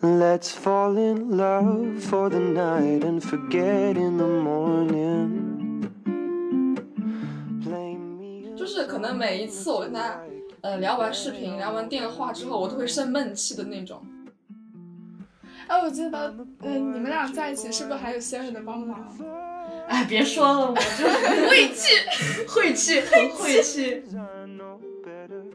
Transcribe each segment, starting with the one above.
Let's fall in love for the night and forget in the morning. Play me 就是可能每一次我跟他呃聊完视频、聊完电话之后，我都会生闷气的那种。哎，我记得，嗯、你们俩在一起是不是还有 Siri 的帮忙？哎，别说了，我就 晦气，晦气，很晦气。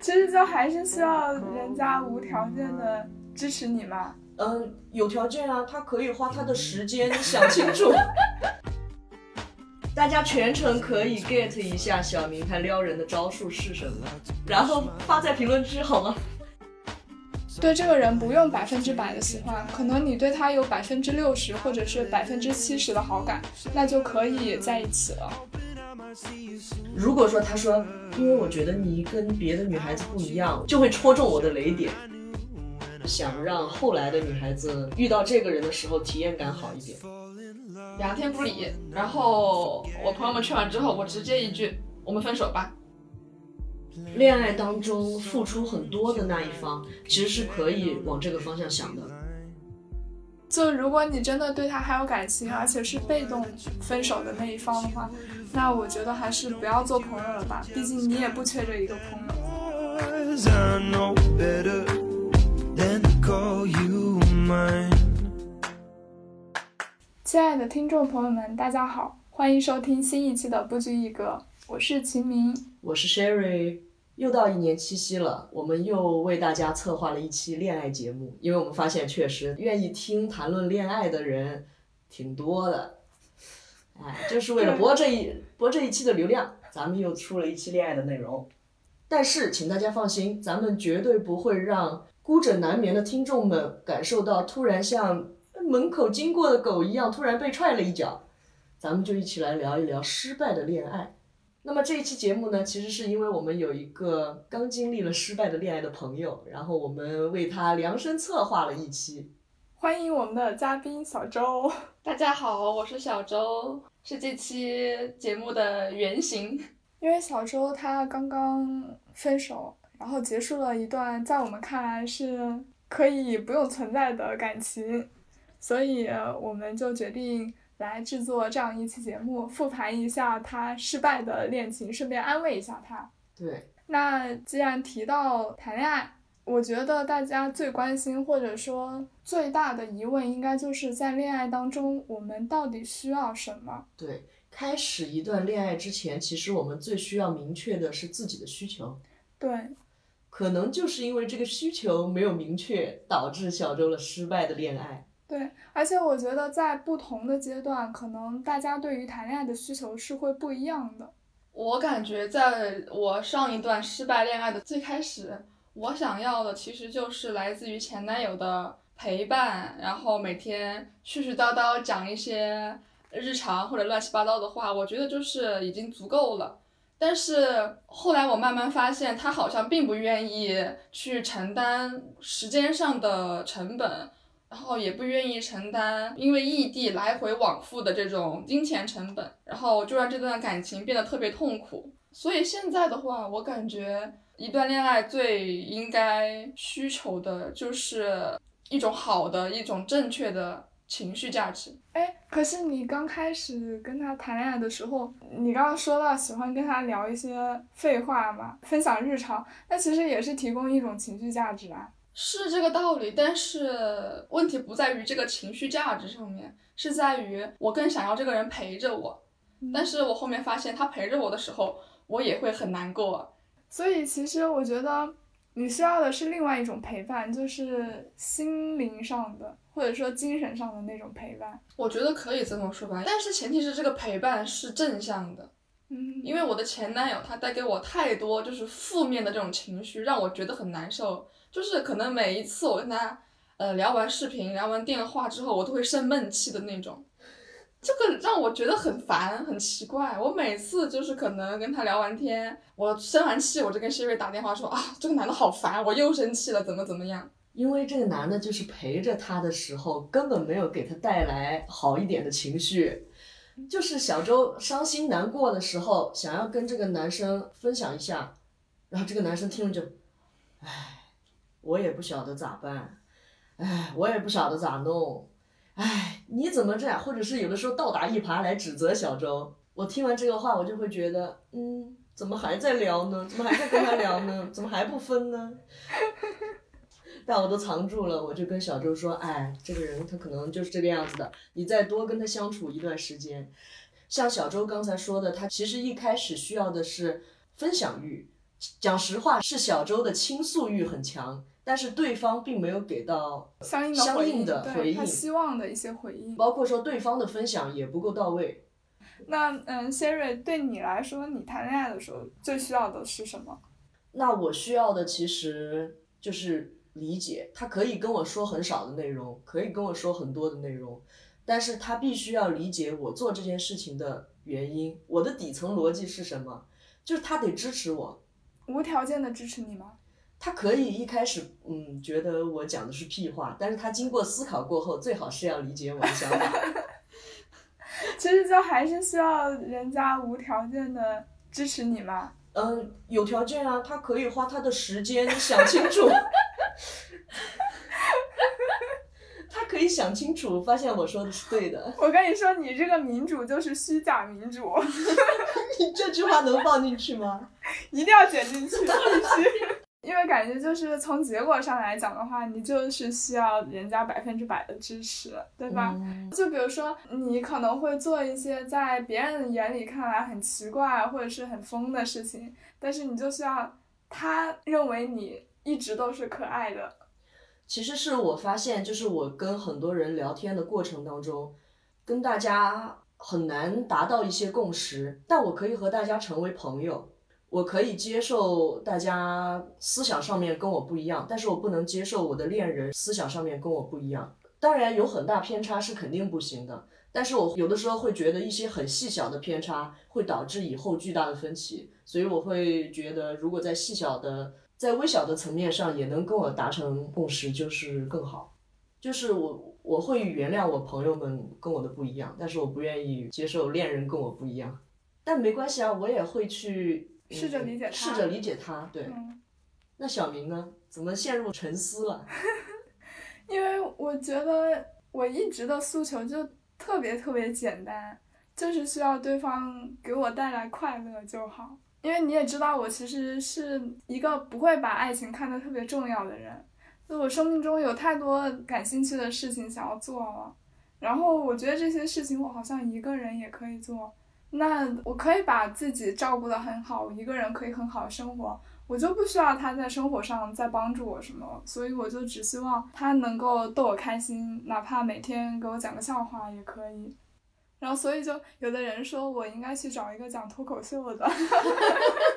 其实就还是需要人家无条件的支持你嘛。嗯，有条件啊，他可以花他的时间想清楚。大家全程可以 get 一下小明他撩人的招数是什么，然后发在评论区好吗？对这个人不用百分之百的喜欢，可能你对他有百分之六十或者是百分之七十的好感，那就可以在一起了。如果说他说，因为我觉得你跟别的女孩子不一样，就会戳中我的雷点，想让后来的女孩子遇到这个人的时候体验感好一点。两天不理，然后我朋友们劝完之后，我直接一句我们分手吧。恋爱当中付出很多的那一方，其实是可以往这个方向想的。就如果你真的对他还有感情，而且是被动分手的那一方的话，那我觉得还是不要做朋友了吧，毕竟你也不缺这一个朋友。亲爱的听众朋友们，大家好，欢迎收听新一期的不拘一格，我是秦明。我是 Sherry，又到一年七夕了，我们又为大家策划了一期恋爱节目，因为我们发现确实愿意听谈论恋爱的人挺多的，哎，就是为了博这一 博这一期的流量，咱们又出了一期恋爱的内容。但是，请大家放心，咱们绝对不会让孤枕难眠的听众们感受到突然像门口经过的狗一样突然被踹了一脚。咱们就一起来聊一聊失败的恋爱。那么这一期节目呢，其实是因为我们有一个刚经历了失败的恋爱的朋友，然后我们为他量身策划了一期。欢迎我们的嘉宾小周。大家好，我是小周，是这期节目的原型。因为小周他刚刚分手，然后结束了一段在我们看来是可以不用存在的感情，所以呃我们就决定来制作这样一期节目，复盘一下他失败的恋情，顺便安慰一下他。对，那既然提到谈恋爱，我觉得大家最关心或者说最大的疑问，应该就是在恋爱当中，我们到底需要什么？对，开始一段恋爱之前，其实我们最需要明确的是自己的需求。对，可能就是因为这个需求没有明确，导致小周了失败的恋爱。对，而且我觉得在不同的阶段，可能大家对于谈恋爱的需求是会不一样的。我感觉在我上一段失败恋爱的最开始，我想要的其实就是来自于前男友的陪伴，然后每天絮絮叨叨讲一些日常或者乱七八糟的话，我觉得就是已经足够了。但是后来我慢慢发现，他好像并不愿意去承担时间上的成本，然后也不愿意承担因为异地来回往复的这种金钱成本，然后就让这段感情变得特别痛苦。所以现在的话，我感觉一段恋爱最应该需求的就是一种好的、一种正确的情绪价值。哎，可是你刚开始跟他谈恋爱的时候，你刚刚说到喜欢跟他聊一些废话嘛，分享日常，那其实也是提供一种情绪价值啊。是这个道理，但是问题不在于这个情绪价值上面，是在于我更想要这个人陪着我。但是我后面发现，他陪着我的时候，我也会很难过。所以其实我觉得你需要的是另外一种陪伴，就是心灵上的或者说精神上的那种陪伴。我觉得可以这么说吧，但是前提是这个陪伴是正向的，嗯，因为我的前男友他带给我太多就是负面的这种情绪，让我觉得很难受。就是可能每一次我跟他呃聊完视频、聊完电话之后，我都会生闷气的那种。这个让我觉得很烦，很奇怪。我每次就是可能跟他聊完天，我生完气，我就跟 Siri 打电话说啊，这个男的好烦，我又生气了，怎么怎么样。因为这个男的，就是陪着他的时候，根本没有给他带来好一点的情绪。就是小周伤心难过的时候，想要跟这个男生分享一下，然后这个男生听了就，唉，我也不晓得咋办。哎，我也不晓得咋弄，哎，你怎么这样？或者是有的时候倒打一耙来指责小周。我听完这个话，我就会觉得，嗯，怎么还在聊呢？怎么还在跟他聊呢？怎么还不分呢？但我都藏住了，我就跟小周说，哎，这个人他可能就是这个样子的，你再多跟他相处一段时间。像小周刚才说的，他其实一开始需要的是分享欲。讲实话，是小周的倾诉欲很强，但是对方并没有给到相应的相应的对回应他希望的一些回应。包括说对方的分享也不够到位。那嗯，Siri 对你来说，你谈恋爱的时候最需要的是什么？那我需要的其实就是理解，他可以跟我说很少的内容，可以跟我说很多的内容，但是他必须要理解我做这件事情的原因，我的底层逻辑是什么，就是他得支持我。无条件的支持你吗？他可以一开始嗯觉得我讲的是屁话，但是他经过思考过后，最好是要理解我的想法。其实就还是需要人家无条件的支持你嘛。嗯，有条件啊，他可以花他的时间想清楚，他可以想清楚，发现我说的是对的。我跟你说，你这个民主就是虚假民主，你这句话能放进去吗？一定要剪进去，必须。因为感觉就是从结果上来讲的话，你就是需要人家百分之百的支持，对吧？嗯就比如说，你可能会做一些在别人眼里看来很奇怪或者是很疯的事情，但是你就需要他认为你一直都是可爱的。其实是我发现，就是我跟很多人聊天的过程当中，跟大家很难达到一些共识，但我可以和大家成为朋友。我可以接受大家思想上面跟我不一样，但是我不能接受我的恋人思想上面跟我不一样。当然有很大偏差是肯定不行的，但是我有的时候会觉得一些很细小的偏差会导致以后巨大的分歧，所以我会觉得如果在细小的、在微小的层面上也能跟我达成共识，就是更好。就是我我会原谅我朋友们跟我的不一样，但是我不愿意接受恋人跟我不一样。但没关系啊，我也会去。试着理解他试着理解他，对。嗯，那小明呢？怎么陷入沉思了？因为我觉得我一直的诉求就特别特别简单，就是需要对方给我带来快乐就好。因为你也知道，我其实是一个不会把爱情看得特别重要的人，就我生命中有太多感兴趣的事情想要做了，然后我觉得这些事情我好像一个人也可以做。那我可以把自己照顾的很好，我一个人可以很好的生活，我就不需要他在生活上再帮助我什么，所以我就只希望他能够逗我开心，哪怕每天给我讲个笑话也可以。然后，所以就有的人说我应该去找一个讲脱口秀的。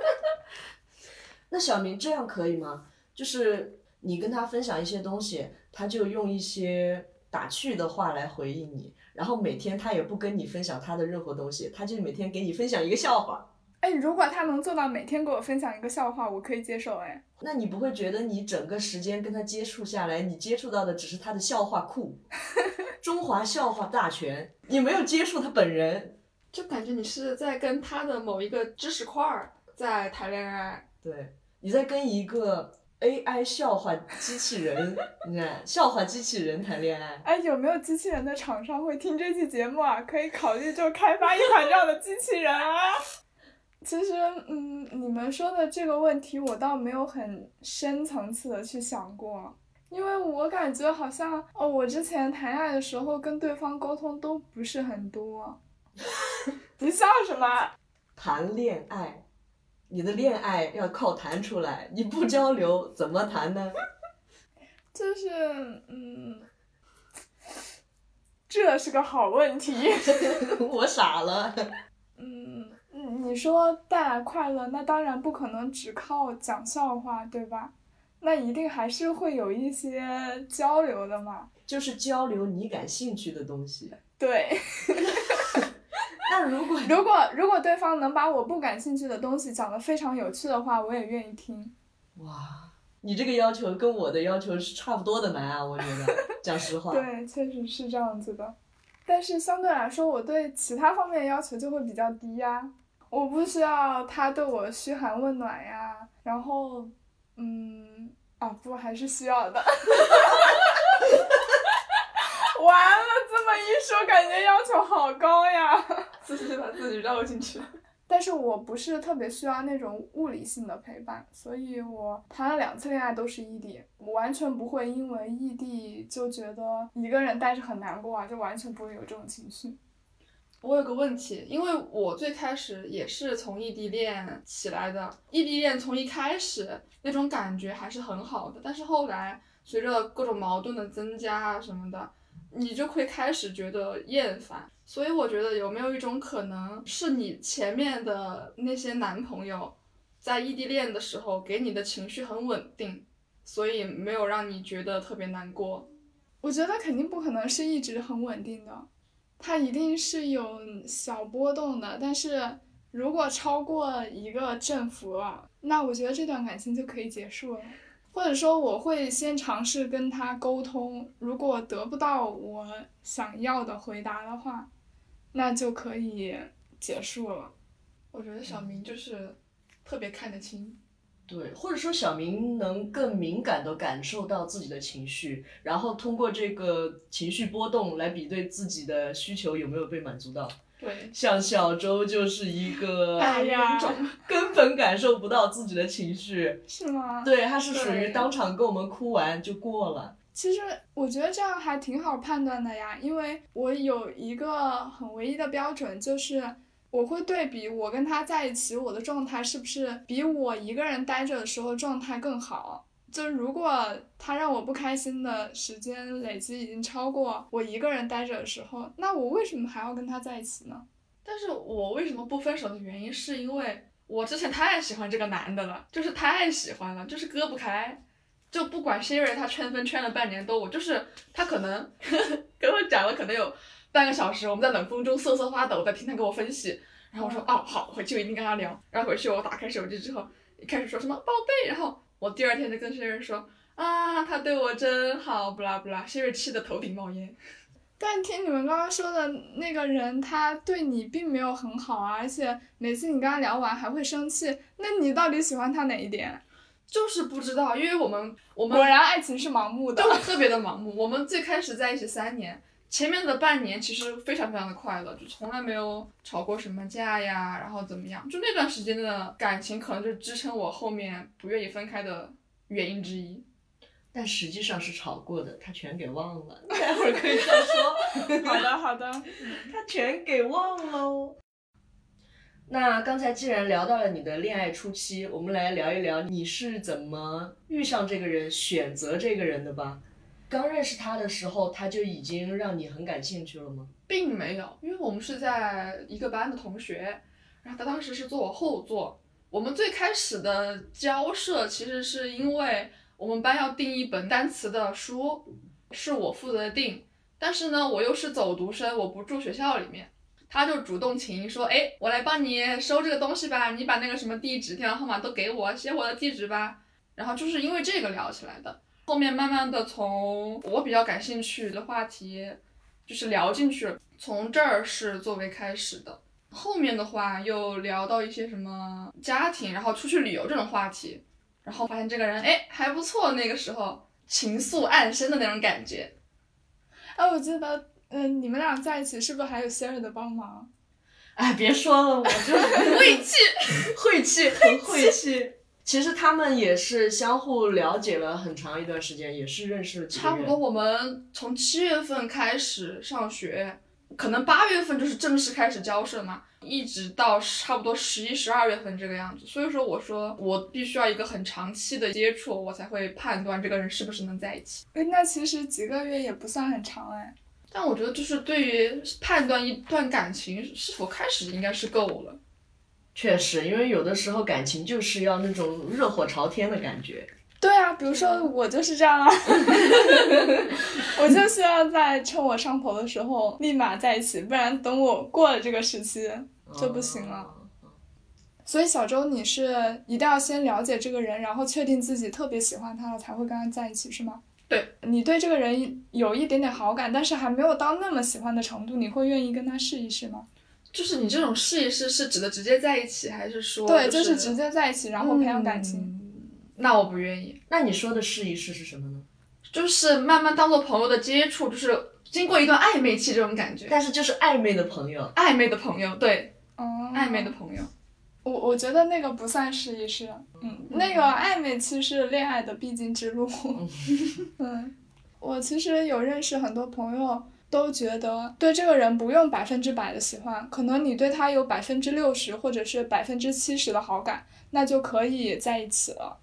那小明这样可以吗？就是你跟他分享一些东西，他就用一些打趣的话来回应你。然后每天他也不跟你分享他的任何东西，他就每天给你分享一个笑话。哎，如果他能做到每天给我分享一个笑话，我可以接受。哎，那你不会觉得你整个时间跟他接触下来，你接触到的只是他的笑话库，中华笑话大全，你没有接触他本人。就感觉你是在跟他的某一个知识块儿在谈恋爱。对，你在跟一个 AI 笑话机器人，你看 笑话机器人谈恋爱。哎，有没有机器人的厂商会听这期节目啊？可以考虑就开发一款这样的机器人啊。其实，嗯，你们说的这个问题，我倒没有很深层次的去想过，因为我感觉好像，哦，我之前谈恋爱的时候跟对方沟通都不是很多。你笑什么？谈恋爱，你的恋爱要靠谈出来，你不交流怎么谈呢？就是，嗯，这是个好问题。我傻了。嗯，你说带来快乐，那当然不可能只靠讲笑话，对吧？那一定还是会有一些交流的嘛。就是交流你感兴趣的东西。对。那如果如果如果对方能把我不感兴趣的东西讲得非常有趣的话，我也愿意听。哇，你这个要求跟我的要求是差不多的难啊，我觉得，讲实话。对，确实是这样子的。但是相对来说，我对其他方面要求就会比较低呀。我不需要他对我嘘寒问暖呀，然后，嗯，啊不，还是需要的。一说，感觉要求好高呀。自己把自己绕进去了。但是我不是特别需要那种物理性的陪伴，所以我谈了两次恋爱都是异地，我完全不会因为异地就觉得一个人待着很难过啊，就完全不会有这种情绪。我有个问题，因为我最开始也是从异地恋起来的，异地恋从一开始那种感觉还是很好的，但是后来随着各种矛盾的增加啊什么的，你就会开始觉得厌烦。所以我觉得有没有一种可能是你前面的那些男朋友，在异地恋的时候给你的情绪很稳定，所以没有让你觉得特别难过。我觉得肯定不可能是一直很稳定的，它一定是有小波动的。但是如果超过一个振幅了，那我觉得这段感情就可以结束了。或者说，我会先尝试跟他沟通，如果得不到我想要的回答的话。那就可以结束了。我觉得小明就是特别看得清，对，或者说小明能更敏感地感受到自己的情绪，然后通过这个情绪波动来比对自己的需求有没有被满足到。对，像小周就是一个哎呀，根本感受不到自己的情绪，是吗？对，他是属于当场跟我们哭完就过了。其实我觉得这样还挺好判断的呀，因为我有一个很唯一的标准，就是我会对比我跟他在一起，我的状态是不是比我一个人待着的时候状态更好。就是如果他让我不开心的时间累积已经超过我一个人待着的时候，那我为什么还要跟他在一起呢？但是我为什么不分手的原因，是因为我之前太喜欢这个男的了，就是太喜欢了，就是割不开。就不管 Siri 他圈分圈了半年多，我就是他可能 跟我讲了可能有半个小时，我们在冷风中瑟瑟发抖，在听他给我分析。然后我说哦好，回去我一定跟他聊。然后回去我打开手机之后，一开始说什么宝贝，然后我第二天就跟 Siri 说啊他对我真好，不啦不啦，Siri 气得头顶冒烟。但听你们刚刚说的那个人，他对你并没有很好啊，而且每次你跟他聊完还会生气，那你到底喜欢他哪一点？就是不知道，因为我们我们果然爱情是盲目的。就特别的盲目。我们最开始在一起三年，前面的半年其实非常非常的快乐，就从来没有吵过什么架呀，然后怎么样，就那段时间的感情可能就是支撑我后面不愿意分开的原因之一。但实际上是吵过的，他全给忘了。待会儿可以再说。好的，好的。他全给忘喽。那刚才既然聊到了你的恋爱初期，我们来聊一聊你是怎么遇上这个人、选择这个人的吧。刚认识他的时候，他就已经让你很感兴趣了吗？并没有，因为我们是在一个班的同学，然后他当时是坐我后座。我们最开始的交涉其实是因为我们班要订一本单词的书，是我负责订，但是呢，我又是走读生，我不住学校里面。他就主动请缨说：“哎，我来帮你收这个东西吧，你把那个什么地址、电话号码都给我，写我的地址吧。”然后就是因为这个聊起来的。后面慢慢的从我比较感兴趣的话题，就是聊进去了，从这儿是作为开始的。后面的话又聊到一些什么家庭，然后出去旅游这种话题，然后发现这个人哎还不错，那个时候情愫暗生的那种感觉。哎，我记得。嗯，你们俩在一起是不是还有 Siri 的帮忙？哎，别说了，我就晦气，晦气，很晦气。其实他们也是相互了解了很长一段时间，也是认识了差不多。我们从七月份开始上学，可能八月份就是正式开始交涉嘛，一直到差不多十一、十二月份这个样子。所以说，我说我必须要一个很长期的接触，我才会判断这个人是不是能在一起。哎，那其实几个月也不算很长哎。但我觉得，就是对于判断一段感情是否开始，应该是够了。确实，因为有的时候感情就是要那种热火朝天的感觉。对啊，比如说我就是这样啊，我就需要在趁我上头的时候立马在一起，不然等我过了这个时期就不行了。所以小周，你是一定要先了解这个人，然后确定自己特别喜欢他了，才会跟他在一起，是吗？对你对这个人有一点点好感，但是还没有到那么喜欢的程度，你会愿意跟他试一试吗？就是你这种试一试是指的直接在一起，还是说对，就是直接在一起，然后培养感情？嗯那我不愿意。那你说的试一试是什么呢？就是慢慢当做朋友的接触，就是经过一段暧昧期这种感觉。但是就是暧昧的朋友，暧昧的朋友，对，哦，暧昧的朋友。我我觉得那个不算试一试，嗯，那个暧昧期是恋爱的必经之路。嗯，我其实有认识很多朋友，都觉得对这个人不用百分之百的喜欢，可能你对他有百分之六十或者是百分之七十的好感，那就可以在一起了。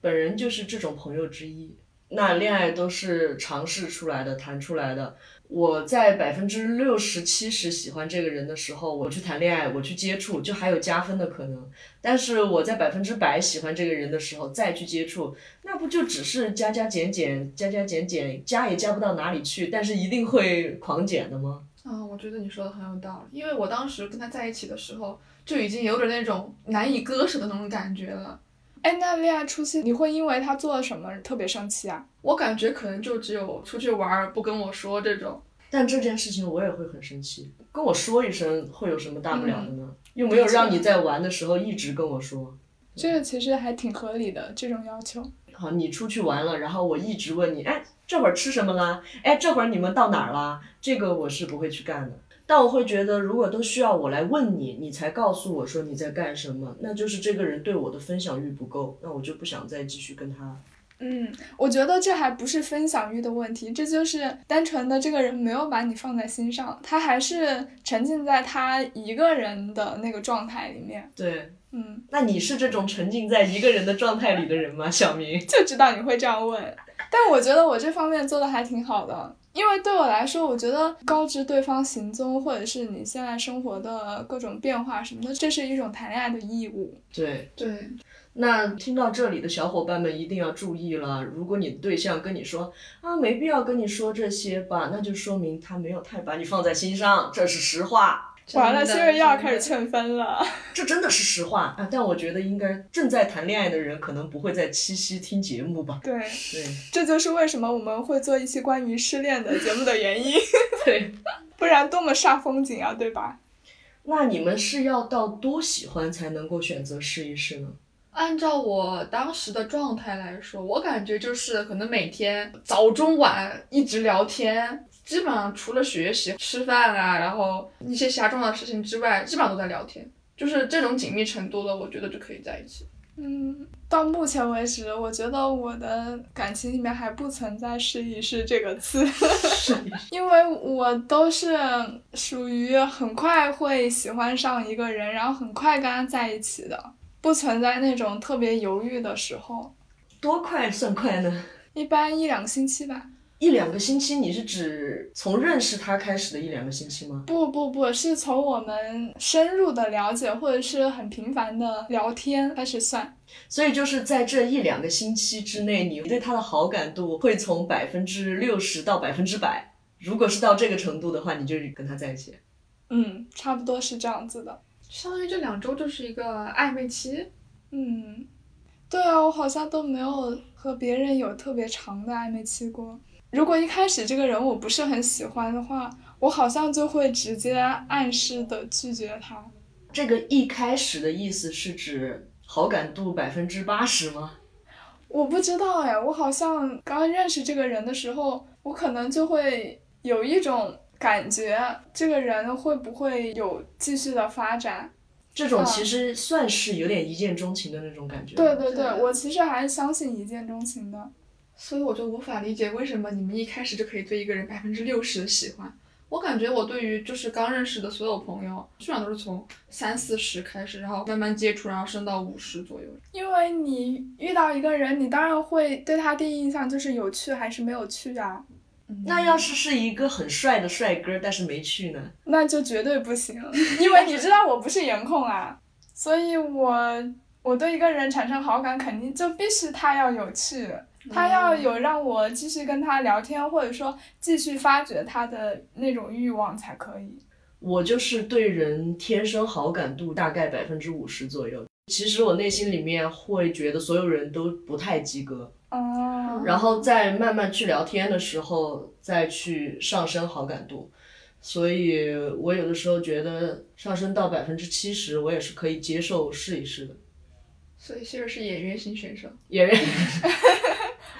本人就是这种朋友之一。那恋爱都是尝试出来的，谈出来的。我在百分之六十七十喜欢这个人的时候，我去谈恋爱，我去接触，就还有加分的可能。但是我在百分之百喜欢这个人的时候再去接触，那不就只是加加减减，加加减减，加也加不到哪里去，但是一定会狂减的吗？啊、我觉得你说的很有道理，因为我当时跟他在一起的时候，就已经有点那种难以割舍的那种感觉了。哎，那恋爱初期你会因为他做了什么特别生气啊？我感觉可能就只有出去玩儿不跟我说这种，但这件事情我也会很生气，跟我说一声会有什么大不了的呢？又没有让你在玩的时候一直跟我说。这个其实还挺合理的，这种要求。好，你出去玩了，然后我一直问你，哎，这会儿吃什么啦？哎，这会儿你们到哪儿啦？这个我是不会去干的。但我会觉得，如果都需要我来问你，你才告诉我说你在干什么，那就是这个人对我的分享欲不够，那我就不想再继续跟他。嗯，我觉得这还不是分享欲的问题，这就是单纯的这个人没有把你放在心上，他还是沉浸在他一个人的那个状态里面。对，嗯，那你是这种沉浸在一个人的状态里的人吗，小明？就知道你会这样问，但我觉得我这方面做的还挺好的，因为对我来说，我觉得告知对方行踪或者是你现在生活的各种变化什么的，这是一种谈恋爱的义务。对，对，那听到这里的小伙伴们一定要注意了，如果你的对象跟你说啊，没必要跟你说这些吧，那就说明他没有太把你放在心上，这是实话。完了，真的新锐又要开始劝分了。这真的是实话啊！但我觉得应该正在谈恋爱的人可能不会在七夕听节目吧？对，对这就是为什么我们会做一期关于失恋的节目的原因，对。不然多么煞风景啊，对吧？那你们是要到多喜欢才能够选择试一试呢？按照我当时的状态来说，我感觉就是可能每天早中晚一直聊天，基本上除了学习、吃饭啊，然后一些其他重要的事情之外，基本上都在聊天。就是这种紧密程度了，我觉得就可以在一起。嗯，到目前为止，我觉得我的感情里面还不存在“试一试”这个词，因为我都是属于很快会喜欢上一个人，然后很快跟他在一起的，不存在那种特别犹豫的时候，多快算快呢？一般一两个星期吧。一两个星期，你是指从认识他开始的一两个星期吗？不不不，是从我们深入的了解或者是很频繁的聊天开始算。所以就是在这一两个星期之内，你对他的好感度会从百分之六十到百分之百。如果是到这个程度的话，你就跟他在一起。嗯，差不多是这样子的。相当于这两周就是一个暧昧期。嗯，对啊，我好像都没有和别人有特别长的暧昧期过。如果一开始这个人我不是很喜欢的话，我好像就会直接暗示的拒绝他。这个一开始的意思是指好感度百分之八十吗？我不知道哎，我好像刚认识这个人的时候，我可能就会有一种感觉，这个人会不会有继续的发展？这种其实算是有点一见钟情的那种感觉。对对对，对我其实还是相信一见钟情的。所以我就无法理解为什么你们一开始就可以对一个人百分之六十的喜欢。我感觉我对于就是刚认识的所有朋友，基本上都是从三四十开始，然后慢慢接触，然后升到五十左右。因为你遇到一个人，你当然会对他第一印象就是有趣还是没有趣啊，那要是是一个很帅的帅哥，但是没去呢？那就绝对不行，因为你知道我不是颜控啊，所以我我对一个人产生好感，肯定就必须他要有趣，他要有让我继续跟他聊天，或者说继续发掘他的那种欲望才可以。我就是对人天生好感度大概百分之五十左右。其实我内心里面会觉得所有人都不太及格，哦，然后在慢慢去聊天的时候再去上升好感度。所以我有的时候觉得上升到百分之七十，我也是可以接受试一试的。所以希尔是演员型选手。演员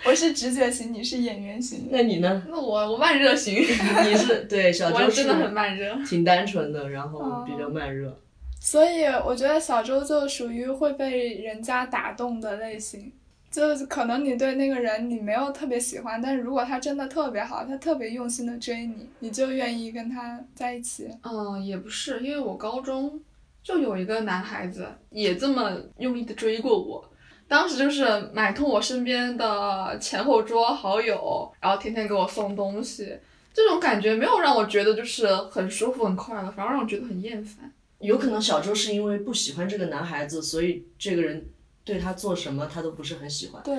我是直觉型，你是演员型。那你呢？那我我慢热型，你是对小周真的很慢热。挺单纯的，然后哦比较慢热。所以我觉得小周就属于会被人家打动的类型，就是可能你对那个人你没有特别喜欢，但是如果他真的特别好，他特别用心的追你，你就愿意跟他在一起。嗯，也不是，因为我高中就有一个男孩子也这么用力的追过我，当时就是买通我身边的前后桌好友，然后天天给我送东西，这种感觉没有让我觉得就是很舒服很快乐，反而让我觉得很厌烦。有可能小周是因为不喜欢这个男孩子，所以这个人对他做什么他都不是很喜欢。对，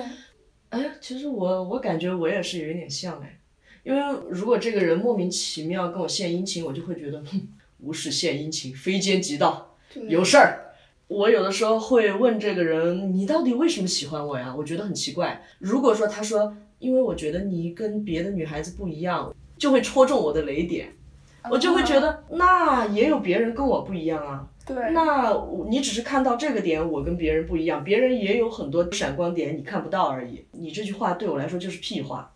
哎，其实我我感觉我也是有一点像哎，因为如果这个人莫名其妙跟我献殷勤，我就会觉得，哼，无事献殷勤，非奸即盗，有事儿。我有的时候会问这个人，你到底为什么喜欢我呀？我觉得很奇怪。如果说他说，因为我觉得你跟别的女孩子不一样，就会戳中我的雷点，我就会觉得，那也有别人跟我不一样啊。对，那你只是看到这个点，我跟别人不一样，别人也有很多闪光点，你看不到而已。你这句话对我来说就是屁话，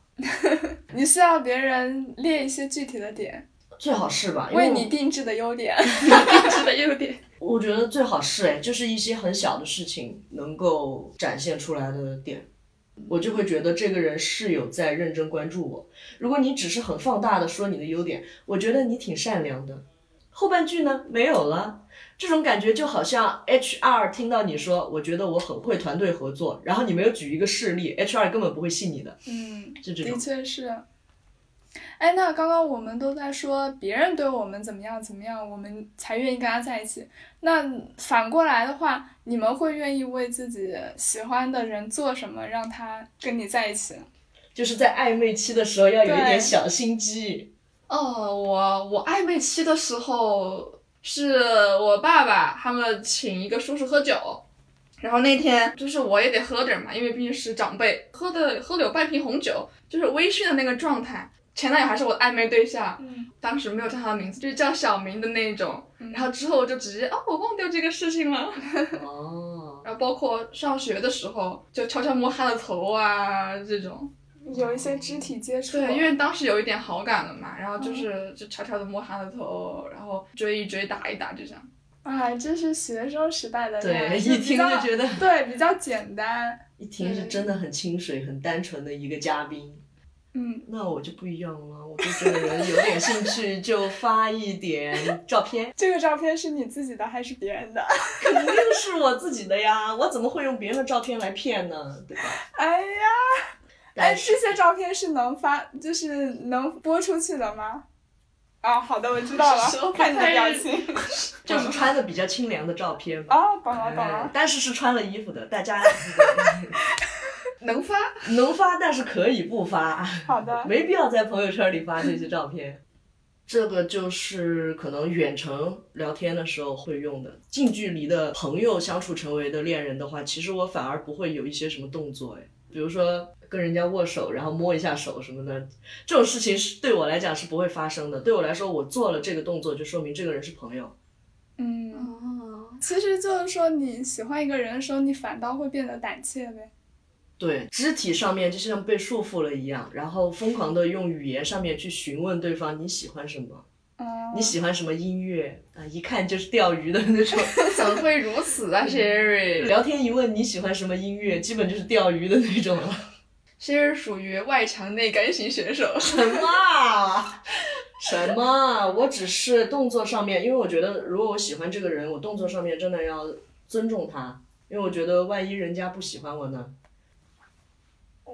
你需要别人列一些具体的点，最好是吧？为为你定制的优点。定制的优点。我觉得最好是哎，就是一些很小的事情能够展现出来的点，我就会觉得这个人是有在认真关注我。如果你只是很放大的说你的优点，我觉得你挺善良的。后半句呢没有了，这种感觉就好像 HR 听到你说，我觉得我很会团队合作，然后你没有举一个事例，HR 根本不会信你的，嗯，就这种。的确是。哎，那刚刚我们都在说别人对我们怎么样怎么样，我们才愿意跟他在一起。那反过来的话，你们会愿意为自己喜欢的人做什么，让他跟你在一起？就是在暧昧期的时候要有一点小心机。哦，我我暧昧期的时候，是我爸爸他们请一个叔叔喝酒，然后那天就是我也得喝点儿嘛，因为毕竟是长辈，喝的喝了有半瓶红酒，就是微醺的那个状态。前男友还是我的暧昧对象，嗯当时没有叫他的名字，就是叫小明的那种。然后之后我就直接哦，我忘掉这个事情了。哦，然后包括上学的时候，就悄悄摸他的头啊这种。有一些肢体接触。对，因为当时有一点好感了嘛，然后就是就悄悄的摸他的头，然后追一追，打一打，就这样。哎，这是学生时代的恋爱，对，一听就觉得，对比较简单。一听是真的很清水、很单纯的一个嘉宾。嗯，那我就不一样了，我对这个人有点兴趣，就发一点照片，这个照片是你自己的还是别人的？肯定是我自己的呀，我怎么会用别人的照片来骗呢？对吧？哎呀，哎，这些照片是能发，就是能播出去的吗？啊，好的，我知道了看你的表情。就是穿的比较清凉的照片吧。啊，懂了懂哎了。但是是穿了衣服的，大家能发？能发，但是可以不发。好的，没必要在朋友圈里发这些照片。这个就是可能远程聊天的时候会用的，近距离的朋友相处成为的恋人的话，其实我反而不会有一些什么动作，哎，比如说跟人家握手，然后摸一下手什么的，这种事情是对我来讲是不会发生的。对我来说，我做了这个动作，就说明这个人是朋友。嗯，哦，其实就是说你喜欢一个人的时候，你反倒会变得胆怯呗。对，肢体上面就像被束缚了一样，然后疯狂的用语言上面去询问对方你喜欢什么，嗯，你喜欢什么音乐啊，一看就是钓鱼的那种。怎么会如此啊，Sherry？Sherry 聊天一问你喜欢什么音乐，基本就是钓鱼的那种了。属于外强内干型选手。什么啊？什么？我只是动作上面，因为我觉得如果我喜欢这个人，我动作上面真的要尊重他，因为我觉得万一人家不喜欢我呢？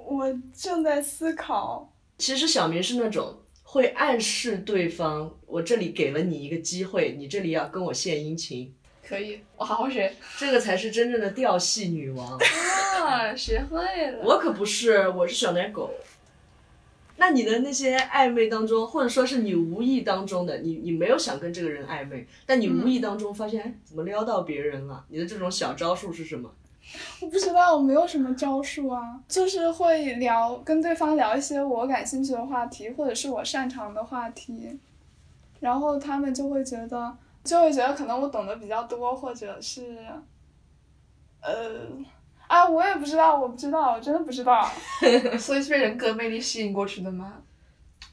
我正在思考，其实小明是那种会暗示对方，我这里给了你一个机会，你这里要跟我献殷勤，可以，我好好学。这个才是真正的调戏女王。啊，学会了。我可不是，我是小奶狗。那你的那些暧昧当中，或者说是你无意当中的，你你没有想跟这个人暧昧，但你无意当中发现，哎，怎么撩到别人了？你的这种小招数是什么？我不知道，我没有什么招数啊，就是会聊跟对方聊一些我感兴趣的话题，或者是我擅长的话题，然后他们就会觉得，就会觉得可能我懂得比较多，或者是，呃，啊，我也不知道，我不知道，我真的不知道。所以是被人格魅力吸引过去的吗？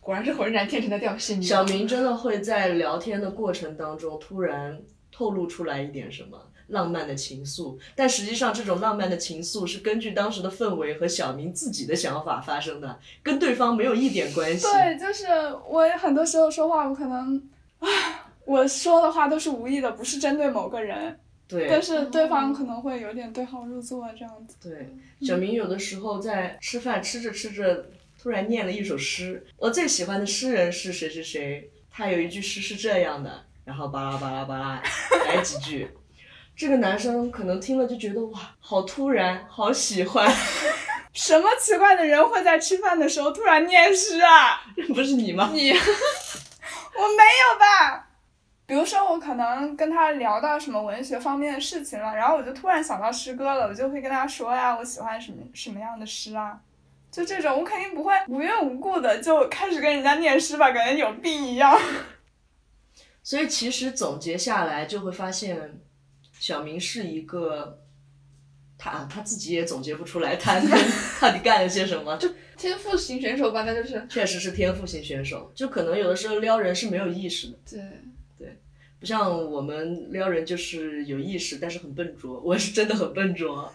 果然是浑然天成的调戏你。小明真的会在聊天的过程当中突然透露出来一点什么浪漫的情愫，但实际上这种浪漫的情愫是根据当时的氛围和小明自己的想法发生的，跟对方没有一点关系。对，就是我很多时候说话，我可能，啊，我说的话都是无意的，不是针对某个人，对但是对方可能会有点对号入座这样子。对，小明有的时候在吃饭吃着吃着，突然念了一首诗。我最喜欢的诗人是谁谁谁，他有一句诗是这样的，然后巴拉巴拉巴拉来几句。这个男生可能听了就觉得哇，好突然，好喜欢，什么奇怪的人会在吃饭的时候突然念诗啊？不是你吗？你 我没有吧？比如说，我可能跟他聊到什么文学方面的事情了，然后我就突然想到诗歌了，我就会跟他说呀，我喜欢什么什么样的诗啊，就这种，我肯定不会无缘无故的就开始跟人家念诗吧，感觉有病一样。所以其实总结下来就会发现，小明是一个，他他自己也总结不出来他 到底干了些什么，就天赋型选手吧，那就是确实是天赋型选手，就可能有的时候撩人是没有意识的。对，不像我们撩人就是有意识，但是很笨拙。我是真的很笨拙，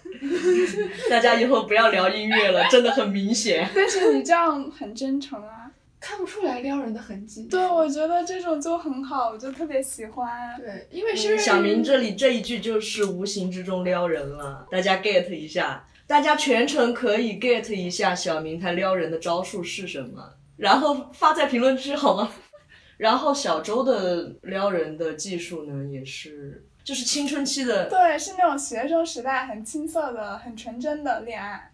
大家以后不要聊音乐了，真的很明显。但是你这样很真诚啊。看不出来撩人的痕迹。对，我觉得这种就很好，我就特别喜欢。对，因为是小明这里这一句就是无形之中撩人了，大家 get 一下，大家全程可以 get 一下小明他撩人的招数是什么，然后发在评论区好吗？然后小周的撩人的技术呢，也是就是青春期的对，是那种学生时代很青涩的、很纯真的恋爱。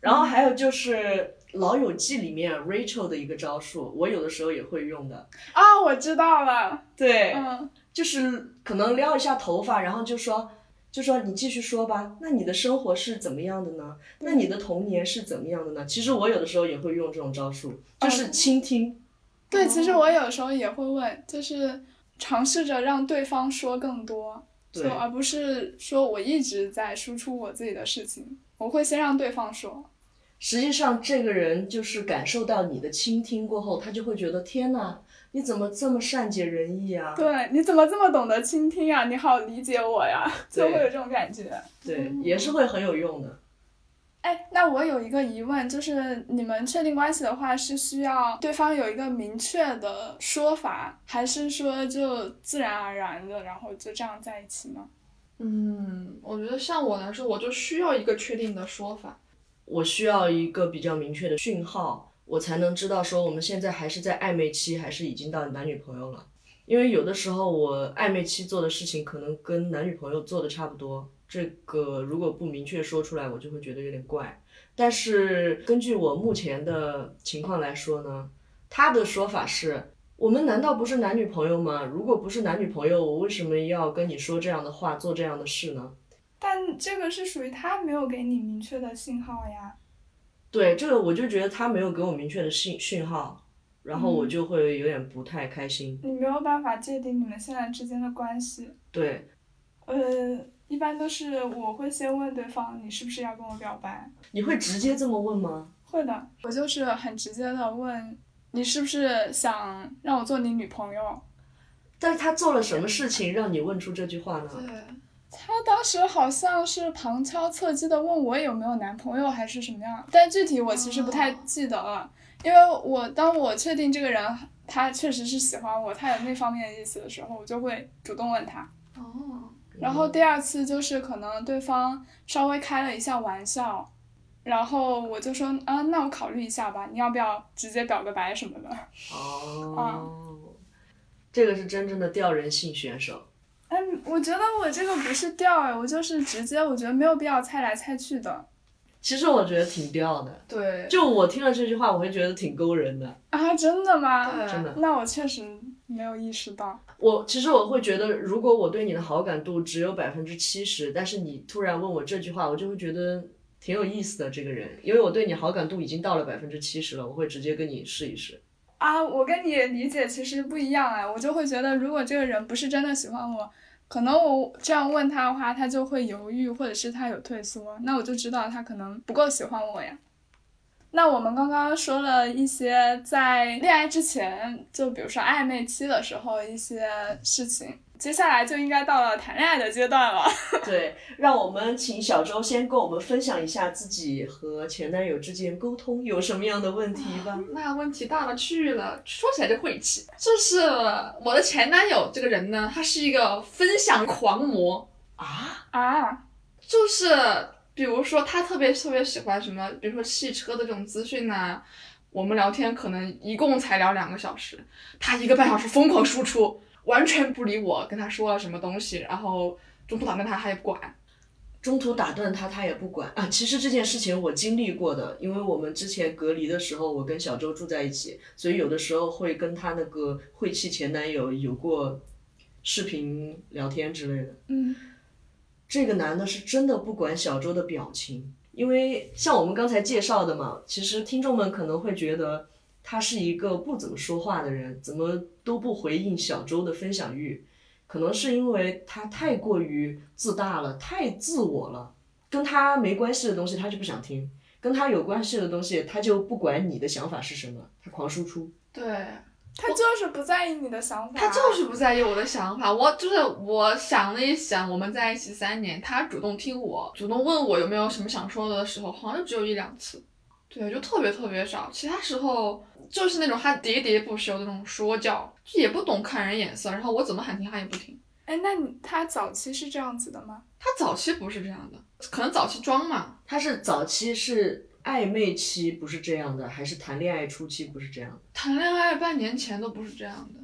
然后还有就是《老友记》里面 Rachel 的一个招数，我有的时候也会用的。啊，我知道了。对，嗯，就是可能撩一下头发，然后就说，就说你继续说吧。那你的生活是怎么样的呢？那你的童年是怎么样的呢？其实我有的时候也会用这种招数，就是倾听。对，其实我有时候也会问，就是尝试着让对方说更多，对就而不是说我一直在输出我自己的事情，我会先让对方说。实际上，这个人就是感受到你的倾听过后，他就会觉得天哪，你怎么这么善解人意啊？对，你怎么这么懂得倾听啊？你好理解我呀，就会有这种感觉。对，也是会很有用的。哎，那我有一个疑问，就是你们确定关系的话，是需要对方有一个明确的说法，还是说就自然而然的，然后就这样在一起呢？嗯，我觉得像我来说，我就需要一个确定的说法。我需要一个比较明确的讯号，我才能知道说我们现在还是在暧昧期，还是已经到男女朋友了。因为有的时候我暧昧期做的事情可能跟男女朋友做的差不多，这个如果不明确说出来，我就会觉得有点怪。但是根据我目前的情况来说呢，他的说法是。我们难道不是男女朋友吗？如果不是男女朋友，我为什么要跟你说这样的话，做这样的事呢？但这个是属于他没有给你明确的信号呀。对这个，我就觉得他没有给我明确的信讯号，然后我就会有点不太开心。你没有办法界定你们现在之间的关系。对，呃，一般都是我会先问对方，你是不是要跟我表白？你会直接这么问吗？会的，我就是很直接的问你是不是想让我做你女朋友。但是他做了什么事情让你问出这句话呢？对，他当时好像是旁敲侧击的问我有没有男朋友还是什么样，但具体我其实不太记得了，因为我当我确定这个人他确实是喜欢我，他有那方面的意思的时候，我就会主动问他。哦，然后第二次就是可能对方稍微开了一下玩笑，然后我就说啊，那我考虑一下吧，你要不要直接表个白什么的？哦，这个是真正的吊人性选手。嗯，我觉得我这个不是钓哎，我就是直接，我觉得没有必要猜来猜去的其实我觉得挺吊的，对，就我听了这句话，我会觉得挺勾人的，啊，真的吗？真的。那我确实没有意识到。我其实我会觉得，如果我对你的好感度只有百分之七十，但是你突然问我这句话，我就会觉得挺有意思的。这个人，因为我对你好感度已经到了百分之七十了，我会直接跟你试一试。啊，我跟你理解其实不一样哎，我就会觉得，如果这个人不是真的喜欢我，可能我这样问他的话，他就会犹豫，或者是他有退缩，那我就知道他可能不够喜欢我呀。那我们刚刚说了一些在恋爱之前，就比如说暧昧期的时候一些事情，接下来就应该到了谈恋爱的阶段了。对，让我们请小周先跟我们分享一下自己和前男友之间沟通有什么样的问题吧。那问题大了去了，说起来就晦气。就是我的前男友这个人呢，他是一个分享狂魔，啊，啊，就是比如说他特别特别喜欢什么，比如说汽车的这种资讯呐、我们聊天可能一共才聊两个小时，他一个半小时疯狂输出，完全不理我跟他说了什么东西，然后中途打断他他也不管。中途打断他，他也不管啊。其实这件事情我经历过的，因为我们之前隔离的时候，我跟小周住在一起，所以有的时候会跟他那个晦气前男友有过视频聊天之类的。嗯这个男的是真的不管小周的表情，因为像我们刚才介绍的嘛，其实听众们可能会觉得他是一个不怎么说话的人，怎么都不回应小周的分享欲，可能是因为他太过于自大了，太自我了，跟他没关系的东西他就不想听，跟他有关系的东西他就不管你的想法是什么，他狂输出。对，他就是不在意你的想法，他就是不在意我的想法，我就是我想了一想，我们在一起三年，他主动听我，主动问我有没有什么想说的时候，好像就只有一两次，对，就特别特别少，其他时候就是那种他喋喋不休的那种说教，也不懂看人眼色，然后我怎么喊停他也不听。哎，那你他早期是这样子的吗？他早期不是这样的，可能早期装嘛，他是早期是暧昧期不是这样的，还是谈恋爱初期不是这样的？谈恋爱半年前都不是这样的。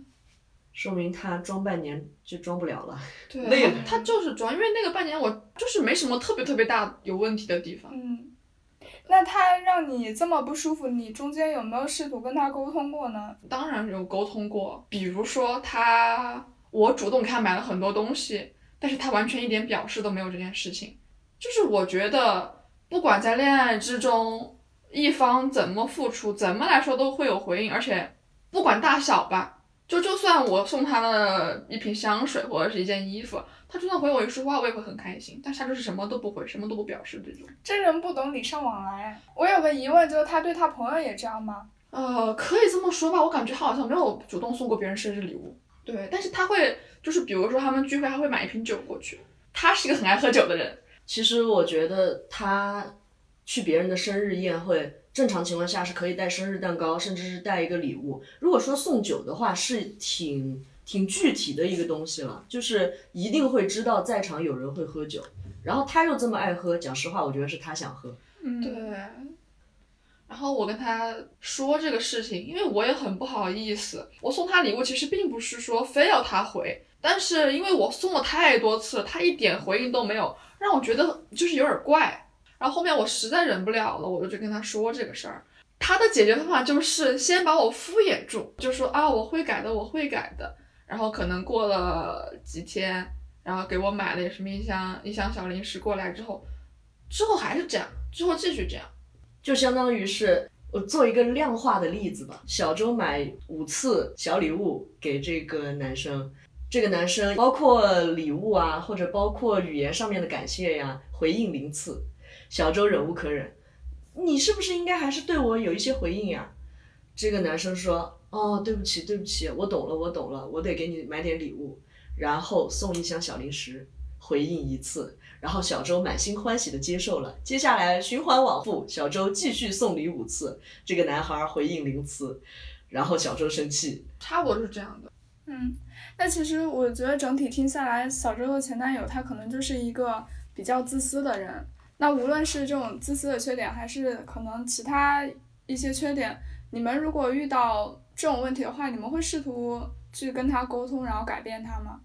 说明他装半年就装不了了。对，累了他他就是装，因为那个半年我就是没什么特别特别大有问题的地方。嗯，那他让你这么不舒服，你中间有没有试图跟他沟通过呢？当然有沟通过，比如说他，我主动给他买了很多东西，但是他完全一点表示都没有这件事情。就是我觉得，不管在恋爱之中，一方怎么付出，怎么来说都会有回应，而且不管大小吧，就就算我送他了一瓶香水或者是一件衣服，他就算回我一束花，我也会很开心。但是他就是什么都不回，什么都不表示这种。真人不懂礼尚往来。我有个疑问，就是他对他朋友也这样吗？呃，可以这么说吧，我感觉他好像没有主动送过别人生日礼物。对，但是他会，就是比如说他们聚会，他会买一瓶酒过去。他是一个很爱喝酒的人，其实我觉得他去别人的生日宴会，正常情况下是可以带生日蛋糕，甚至是带一个礼物。如果说送酒的话，是挺挺具体的一个东西了，就是一定会知道在场有人会喝酒，然后他又这么爱喝，讲实话，我觉得是他想喝。嗯，对。然后我跟他说这个事情，因为我也很不好意思。我送他礼物其实并不是说非要他回，但是因为我送了太多次了，他一点回应都没有，让我觉得就是有点怪。然后后面我实在忍不了了，我就去跟他说这个事儿。他的解决方法就是先把我敷衍住，就说啊我会改的，我会改的。然后可能过了几天，然后给我买了什么一箱一箱小零食过来之后，之后还是这样，之后继续这样。就相当于是我做一个量化的例子吧，小周买五次小礼物给这个男生，这个男生包括礼物啊，或者包括语言上面的感谢呀，回应零次，小周忍无可忍，你是不是应该还是对我有一些回应呀？这个男生说，哦，对不起，对不起，我懂了，我懂了，我得给你买点礼物，然后送一箱小零食，回应一次。然后小周满心欢喜的接受了，接下来循环往复，小周继续送礼五次，这个男孩回应零次，然后小周生气，差不多是这样的。嗯，那其实我觉得整体听下来，小周的前男友他可能就是一个比较自私的人。那无论是这种自私的缺点，还是可能其他一些缺点，你们如果遇到这种问题的话，你们会试图去跟他沟通，然后改变他吗？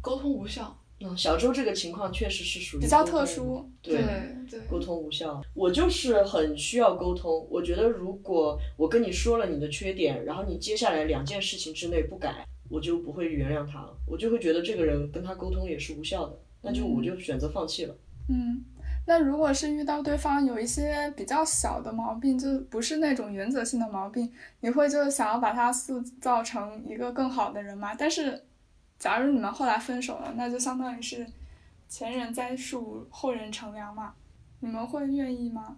沟通无效。嗯，小周这个情况确实是属于比较特殊。对对沟通无效。我就是很需要沟通。我觉得如果我跟你说了你的缺点，然后你接下来两件事情之内不改，我就不会原谅他了。我就会觉得这个人跟他沟通也是无效的，那就我就选择放弃了。嗯，那如果是遇到对方有一些比较小的毛病，就不是那种原则性的毛病，你会就想要把他塑造成一个更好的人吗？但是假如你们后来分手了，那就相当于是前人栽树，后人乘凉嘛。你们会愿意吗？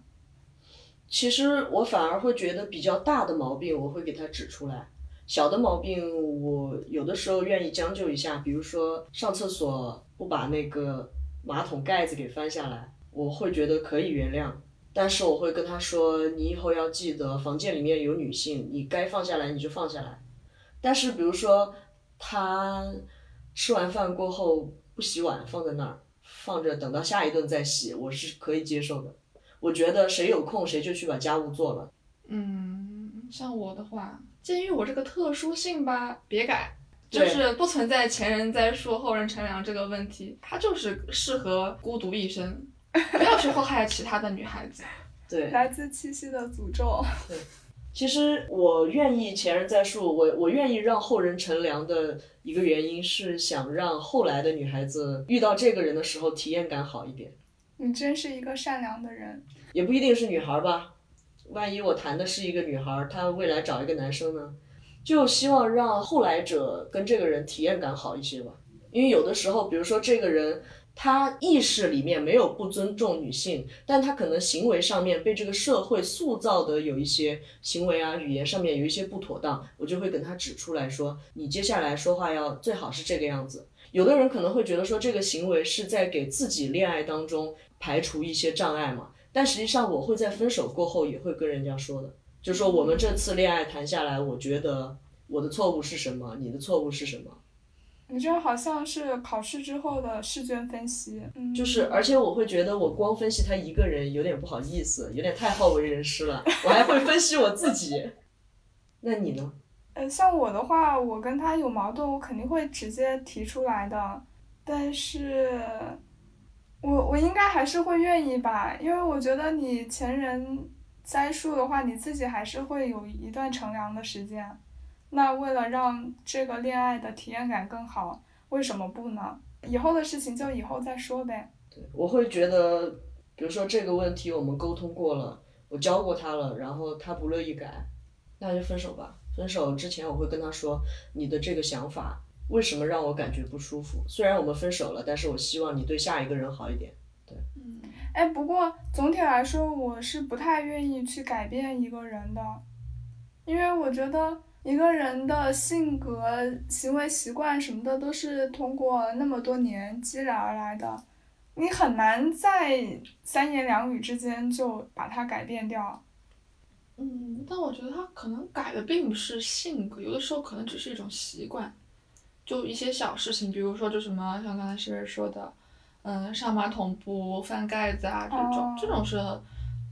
其实我反而会觉得比较大的毛病，我会给他指出来。小的毛病，我有的时候愿意将就一下，比如说上厕所不把那个马桶盖子给翻下来，我会觉得可以原谅。但是我会跟他说，你以后要记得，房间里面有女性，你该放下来你就放下来。但是比如说他吃完饭过后不洗碗，放在那儿放着，等到下一顿再洗，我是可以接受的。我觉得谁有空谁就去把家务做了。嗯，像我的话，鉴于我这个特殊性吧，别改，就是不存在前人栽树后人乘凉这个问题，他就是适合孤独一生，不要去祸害其他的女孩子。对，来自七夕的诅咒。对其实我愿意前人栽树，我我愿意让后人乘凉的一个原因是想让后来的女孩子遇到这个人的时候体验感好一点，你真是一个善良的人。也不一定是女孩儿吧。万一我谈的是一个女孩儿，她未来找一个男生呢？就希望让后来者跟这个人体验感好一些吧。因为有的时候，比如说这个人他意识里面没有不尊重女性，但他可能行为上面被这个社会塑造的有一些行为啊、语言上面有一些不妥当，我就会跟他指出来说，你接下来说话要最好是这个样子。有的人可能会觉得说这个行为是在给自己恋爱当中排除一些障碍嘛，但实际上我会在分手过后也会跟人家说的，就说我们这次恋爱谈下来，我觉得我的错误是什么，你的错误是什么。你这好像是考试之后的试卷分析。嗯，就是，而且我会觉得我光分析他一个人有点不好意思，有点太好为人师了。我还会分析我自己。那你呢？呃，像我的话，我跟他有矛盾，我肯定会直接提出来的。但是，我我应该还是会愿意吧，因为我觉得你前人栽树的话，你自己还是会有一段乘凉的时间。那为了让这个恋爱的体验感更好，为什么不呢？以后的事情就以后再说呗。对我会觉得，比如说这个问题我们沟通过了，我教过他了，然后他不乐意改，那就分手吧。分手之前我会跟他说，你的这个想法为什么让我感觉不舒服？虽然我们分手了，但是我希望你对下一个人好一点。对，嗯哎，不过总体来说，我是不太愿意去改变一个人的，因为我觉得一个人的性格、行为习惯什么的都是通过那么多年积累而来的，你很难在三言两语之间就把它改变掉。嗯，但我觉得他可能改的并不是性格，有的时候可能只是一种习惯，就一些小事情，比如说就什么像刚才诗诗说的，嗯，上马桶不翻盖子啊这种，哦这种是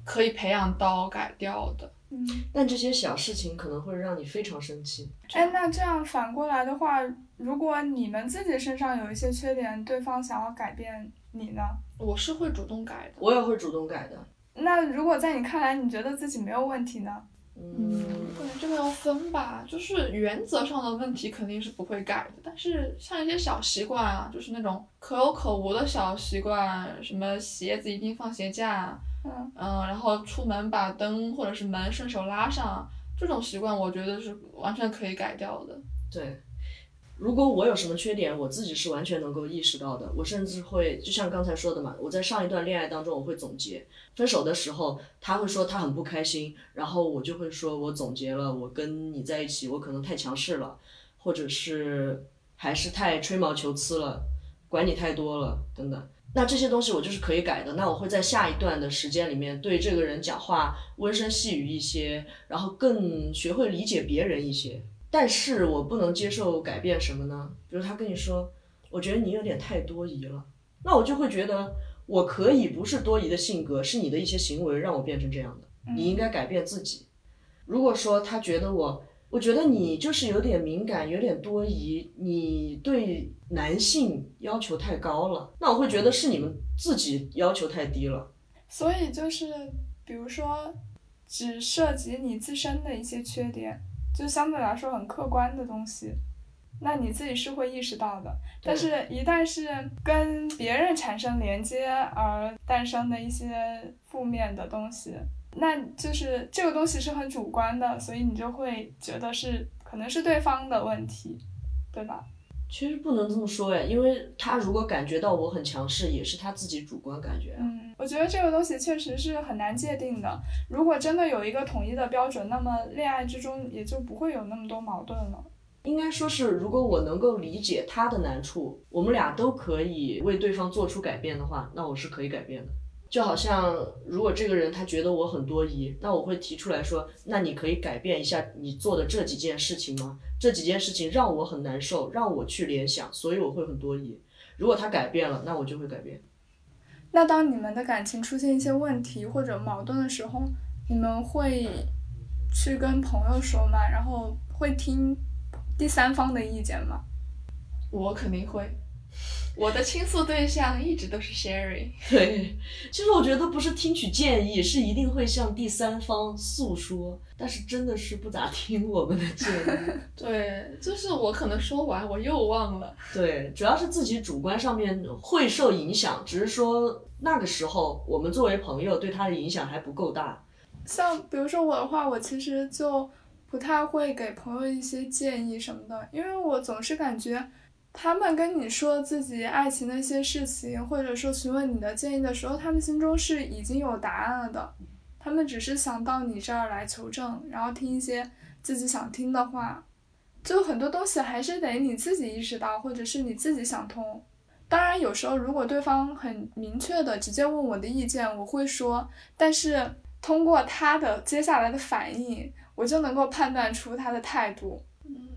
可以培养到改掉的。嗯，但这些小事情可能会让你非常生气。哎，那这样反过来的话，如果你们自己身上有一些缺点，对方想要改变你呢？我是会主动改的。我也会主动改的。那如果在你看来，你觉得自己没有问题呢？嗯，感觉这个要分吧，就是原则上的问题肯定是不会改的，但是像一些小习惯啊，就是那种可有可无的小习惯，什么鞋子一定放鞋架，嗯嗯，然后出门把灯或者是门顺手拉上，这种习惯我觉得是完全可以改掉的。对。如果我有什么缺点，我自己是完全能够意识到的。我甚至会，就像刚才说的嘛，我在上一段恋爱当中，我会总结。分手的时候，他会说他很不开心，然后我就会说，我总结了，我跟你在一起，我可能太强势了，或者是还是太吹毛求疵了，管你太多了，等等。那这些东西我就是可以改的。那我会在下一段的时间里面对这个人讲话温声细语一些，然后更学会理解别人一些。但是我不能接受改变什么呢？比如他跟你说，我觉得你有点太多疑了，那我就会觉得我可以不是多疑的性格，是你的一些行为让我变成这样的，你应该改变自己。如果说他觉得我，我觉得你就是有点敏感，有点多疑，你对男性要求太高了，那我会觉得是你们自己要求太低了。所以就是，比如说，只涉及你自身的一些缺点，就相对来说很客观的东西，那你自己是会意识到的。但是，一旦是跟别人产生连接而诞生的一些负面的东西，那就是这个东西是很主观的，所以你就会觉得是可能是对方的问题，对吧？其实不能这么说哎，因为他如果感觉到我很强势，也是他自己主观感觉。嗯，我觉得这个东西确实是很难界定的。如果真的有一个统一的标准，那么恋爱之中也就不会有那么多矛盾了。应该说是，如果我能够理解他的难处，我们俩都可以为对方做出改变的话，那我是可以改变的。就好像如果这个人他觉得我很多疑，那我会提出来说，那你可以改变一下你做的这几件事情吗？这几件事情让我很难受，让我去联想，所以我会很多疑。如果他改变了，那我就会改变。那当你们的感情出现一些问题或者矛盾的时候，你们会去跟朋友说吗？然后会听第三方的意见吗？我肯定会。我的倾诉对象一直都是 Sherry。对，其实我觉得不是听取建议，是一定会向第三方诉说，但是真的是不咋听我们的建议。对，就是我可能说完我又忘了。对，主要是自己主观上面会受影响，只是说那个时候我们作为朋友对他的影响还不够大。像比如说我的话，我其实就不太会给朋友一些建议什么的，因为我总是感觉。他们跟你说自己爱情的一些事情，或者说询问你的建议的时候，他们心中是已经有答案了的，他们只是想到你这儿来求证，然后听一些自己想听的话，就很多东西还是得你自己意识到，或者是你自己想通。当然，有时候如果对方很明确的直接问我的意见，我会说，但是通过他的接下来的反应，我就能够判断出他的态度。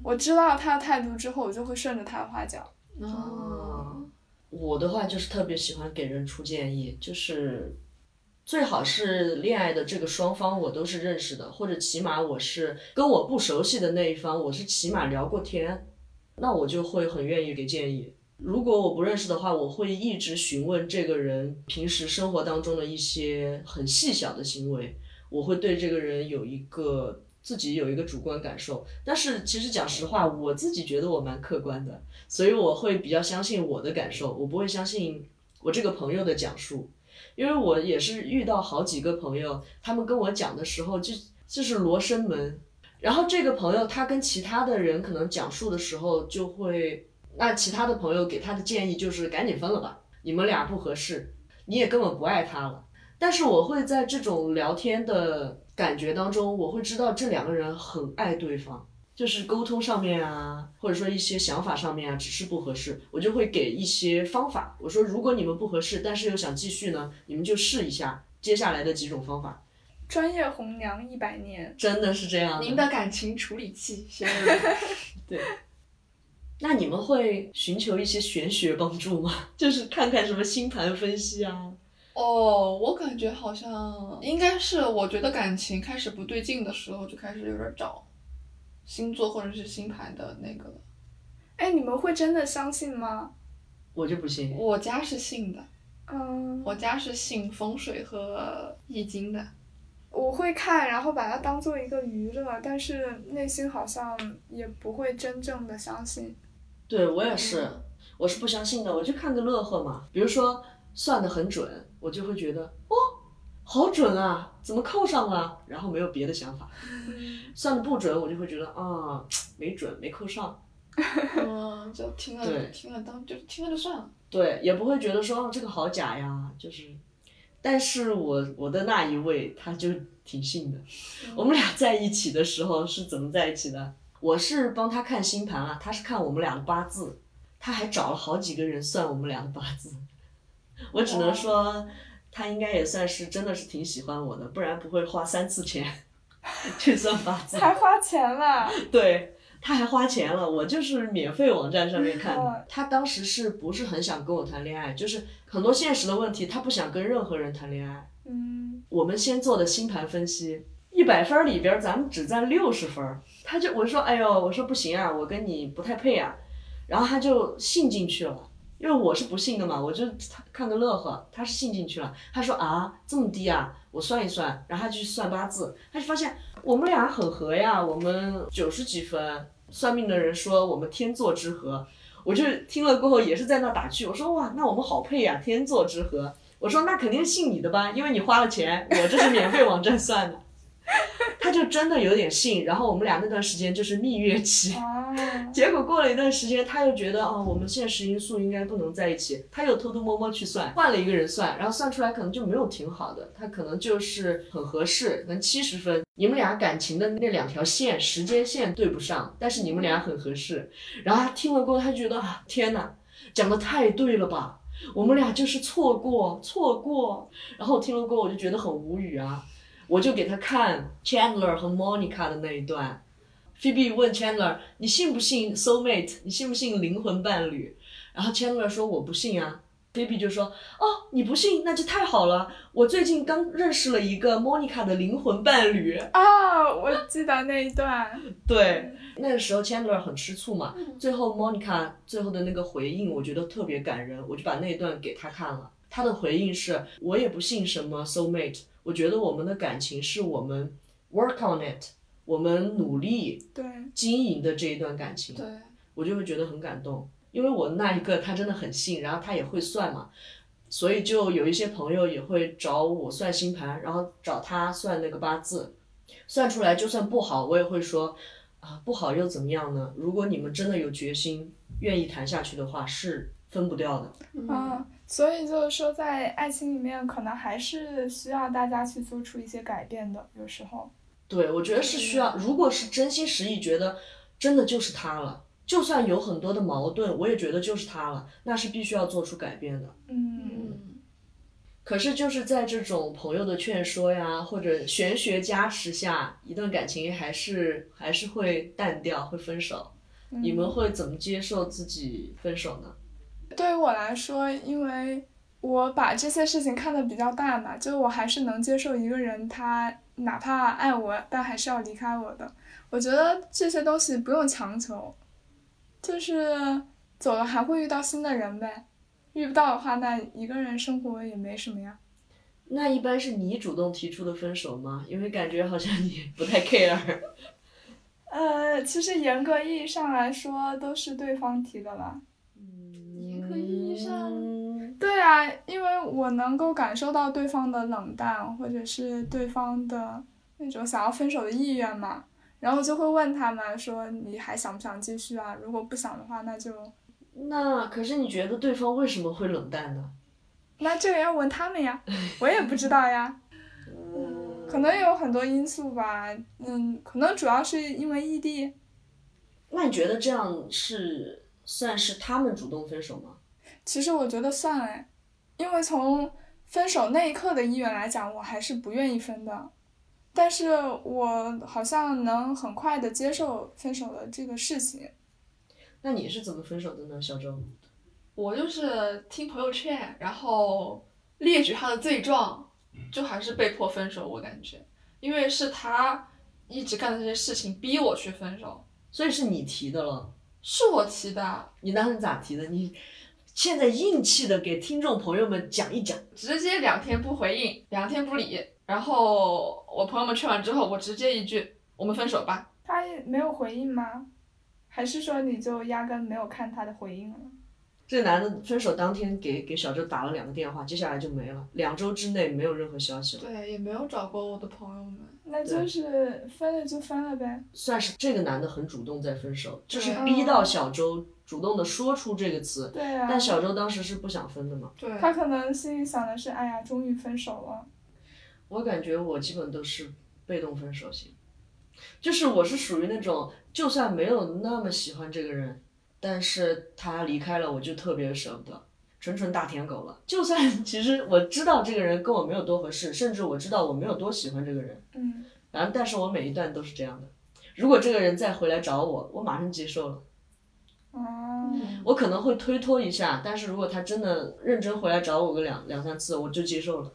我知道他的态度之后，我就会顺着他的话讲。哦，我的话就是特别喜欢给人出建议，就是最好是恋爱的这个双方我都是认识的，或者起码我是跟我不熟悉的那一方，我是起码聊过天，那我就会很愿意给建议。如果我不认识的话，我会一直询问这个人平时生活当中的一些很细小的行为，我会对这个人有一个。自己有一个主观感受，但是其实讲实话，我自己觉得我蛮客观的，所以我会比较相信我的感受，我不会相信我这个朋友的讲述，因为我也是遇到好几个朋友，他们跟我讲的时候就就是罗生门，然后这个朋友他跟其他的人可能讲述的时候就会，那其他的朋友给他的建议就是赶紧分了吧，你们俩不合适，你也根本不爱他了，但是我会在这种聊天的。感觉当中，我会知道这两个人很爱对方，就是沟通上面啊，或者说一些想法上面啊，只是不合适，我就会给一些方法。我说，如果你们不合适，但是又想继续呢，你们就试一下接下来的几种方法。专业红娘一百年，真的是这样。您的感情处理器，对。那你们会寻求一些玄学帮助吗？就是看看什么星盘分析啊。哦，我感觉好像应该是，我觉得感情开始不对劲的时候，就开始有点找星座或者是星盘的那个了。哎，你们会真的相信吗？我就不信。我家是信的。嗯。我家是信风水和易经的。我会看，然后把它当做一个娱乐，但是内心好像也不会真正的相信。对我也是，我是不相信的，我就看个乐呵嘛。比如说算的很准。我就会觉得哦，好准啊，怎么扣上了？然后没有别的想法，算的不准，我就会觉得啊，没准没扣上。嗯，就听了听了当就听了就算了。对，也不会觉得说哦这个好假呀，就是。但是我我的那一位他就挺信的。我们俩在一起的时候是怎么在一起的？我是帮他看星盘啊，他是看我们俩的八字，他还找了好几个人算我们俩的八字。我只能说，他应该也算是真的是挺喜欢我的，不然不会花三次钱 去算八字。还花钱了？对，他还花钱了。我就是免费网站上面看的。他当时是不是很想跟我谈恋爱？就是很多现实的问题，他不想跟任何人谈恋爱。嗯。我们先做的星盘分析，一百分里边咱们只占六十分。他就我说哎呦，我说不行啊，我跟你不太配啊。然后他就信进去了。因为我是不信的嘛，我就看个乐呵。他是信进去了，他说啊这么低啊，我算一算，然后他就去算八字，他就发现我们俩很合呀，我们九十几分。算命的人说我们天作之合，我就听了过后也是在那打趣，我说哇那我们好配呀，天作之合。我说那肯定信你的吧，因为你花了钱，我这是免费网站算的。他就真的有点信，然后我们俩那段时间就是蜜月期。啊，结果过了一段时间，他又觉得哦，我们现实因素应该不能在一起，他又偷偷摸摸去算，换了一个人算，然后算出来可能就没有挺好的，他可能就是很合适，能七十分。你们俩感情的那两条线时间线对不上，但是你们俩很合适。然后他听了过后，他觉得啊，天哪，讲的太对了吧，我们俩就是错过错过。然后我听了过后，我就觉得很无语啊，我就给他看 Chandler 和 Monica 的那一段。Phoebe 问 Chandler：“ 你信不信 soul mate？你信不信灵魂伴侣？”然后 Chandler 说：“我不信啊。”Phoebe 就说：“哦，你不信，那就太好了。我最近刚认识了一个 Monica 的灵魂伴侣。啊，我记得那一段，对，那个时候 Chandler 很吃醋嘛。最后 Monica 最后的那个回应，我觉得特别感人，我就把那一段给他看了。他的回应是：“我也不信什么 soul mate，我觉得我们的感情是我们 work on it，我们努力对，经营的这一段感情。”对，我就会觉得很感动，因为我那一个他真的很信，然后他也会算嘛，所以就有一些朋友也会找我算星盘，然后找他算那个八字，算出来就算不好，我也会说啊不好又怎么样呢？如果你们真的有决心，愿意谈下去的话，是分不掉的。啊，所以就是说，在爱情里面，可能还是需要大家去做出一些改变的，有时候。对，我觉得是需要，如果是真心实意觉得真的就是他了，就算有很多的矛盾，我也觉得就是他了，那是必须要做出改变的。嗯，嗯，可是就是在这种朋友的劝说呀，或者玄学加持下，一段感情还是还是会淡掉，会分手。你们会怎么接受自己分手呢？对于我来说，因为我把这些事情看得比较大嘛，就我还是能接受一个人他哪怕爱我，但还是要离开我的。我觉得这些东西不用强求，就是走了还会遇到新的人呗。遇不到的话，那一个人生活也没什么呀。那一般是你主动提出的分手吗？因为感觉好像你不太 care。呃，其实严格意义上来说，都是对方提的啦。严格意义上嗯对啊，因为我能够感受到对方的冷淡，或者是对方的那种想要分手的意愿嘛，然后就会问他们说你还想不想继续啊？如果不想的话，那就那可是你觉得对方为什么会冷淡呢？那这个要问他们呀，我也不知道呀，可能有很多因素吧，嗯，可能主要是因为异地，那你觉得这样是算是他们主动分手吗？其实我觉得算哎，因为从分手那一刻的意愿来讲，我还是不愿意分的，但是我好像能很快的接受分手的这个事情。那你是怎么分手的呢，小周？我就是听朋友劝，然后列举他的罪状，就还是被迫分手。我感觉，因为是他一直干的这些事情逼我去分手，所以是你提的了。是我提的，你当时咋提的？你现在硬气的给听众朋友们讲一讲。直接两天不回应，两天不理。然后我朋友们劝完之后，我直接一句：“我们分手吧。他也没有回应吗？还是说你就压根没有看他的回应了？这个男的分手当天给给小周打了两个电话，接下来就没了，两周之内没有任何消息”了，对，也没有找过我的朋友们。那就是分了就分了呗。算是这个男的很主动在分手，就是逼到小周主动的说出这个词，对啊。但小周当时是不想分的嘛。对，他可能心里想的是，哎呀，终于分手了。我感觉我基本都是被动分手型，就是我是属于那种就算没有那么喜欢这个人，但是他离开了我就特别舍不得，纯纯大舔狗了。就算其实我知道这个人跟我没有多合适，甚至我知道我没有多喜欢这个人，嗯，然后但是我每一段都是这样的。如果这个人再回来找我，我马上接受了。哦，我可能会推脱一下，但是如果他真的认真回来找我个两两三次，我就接受了。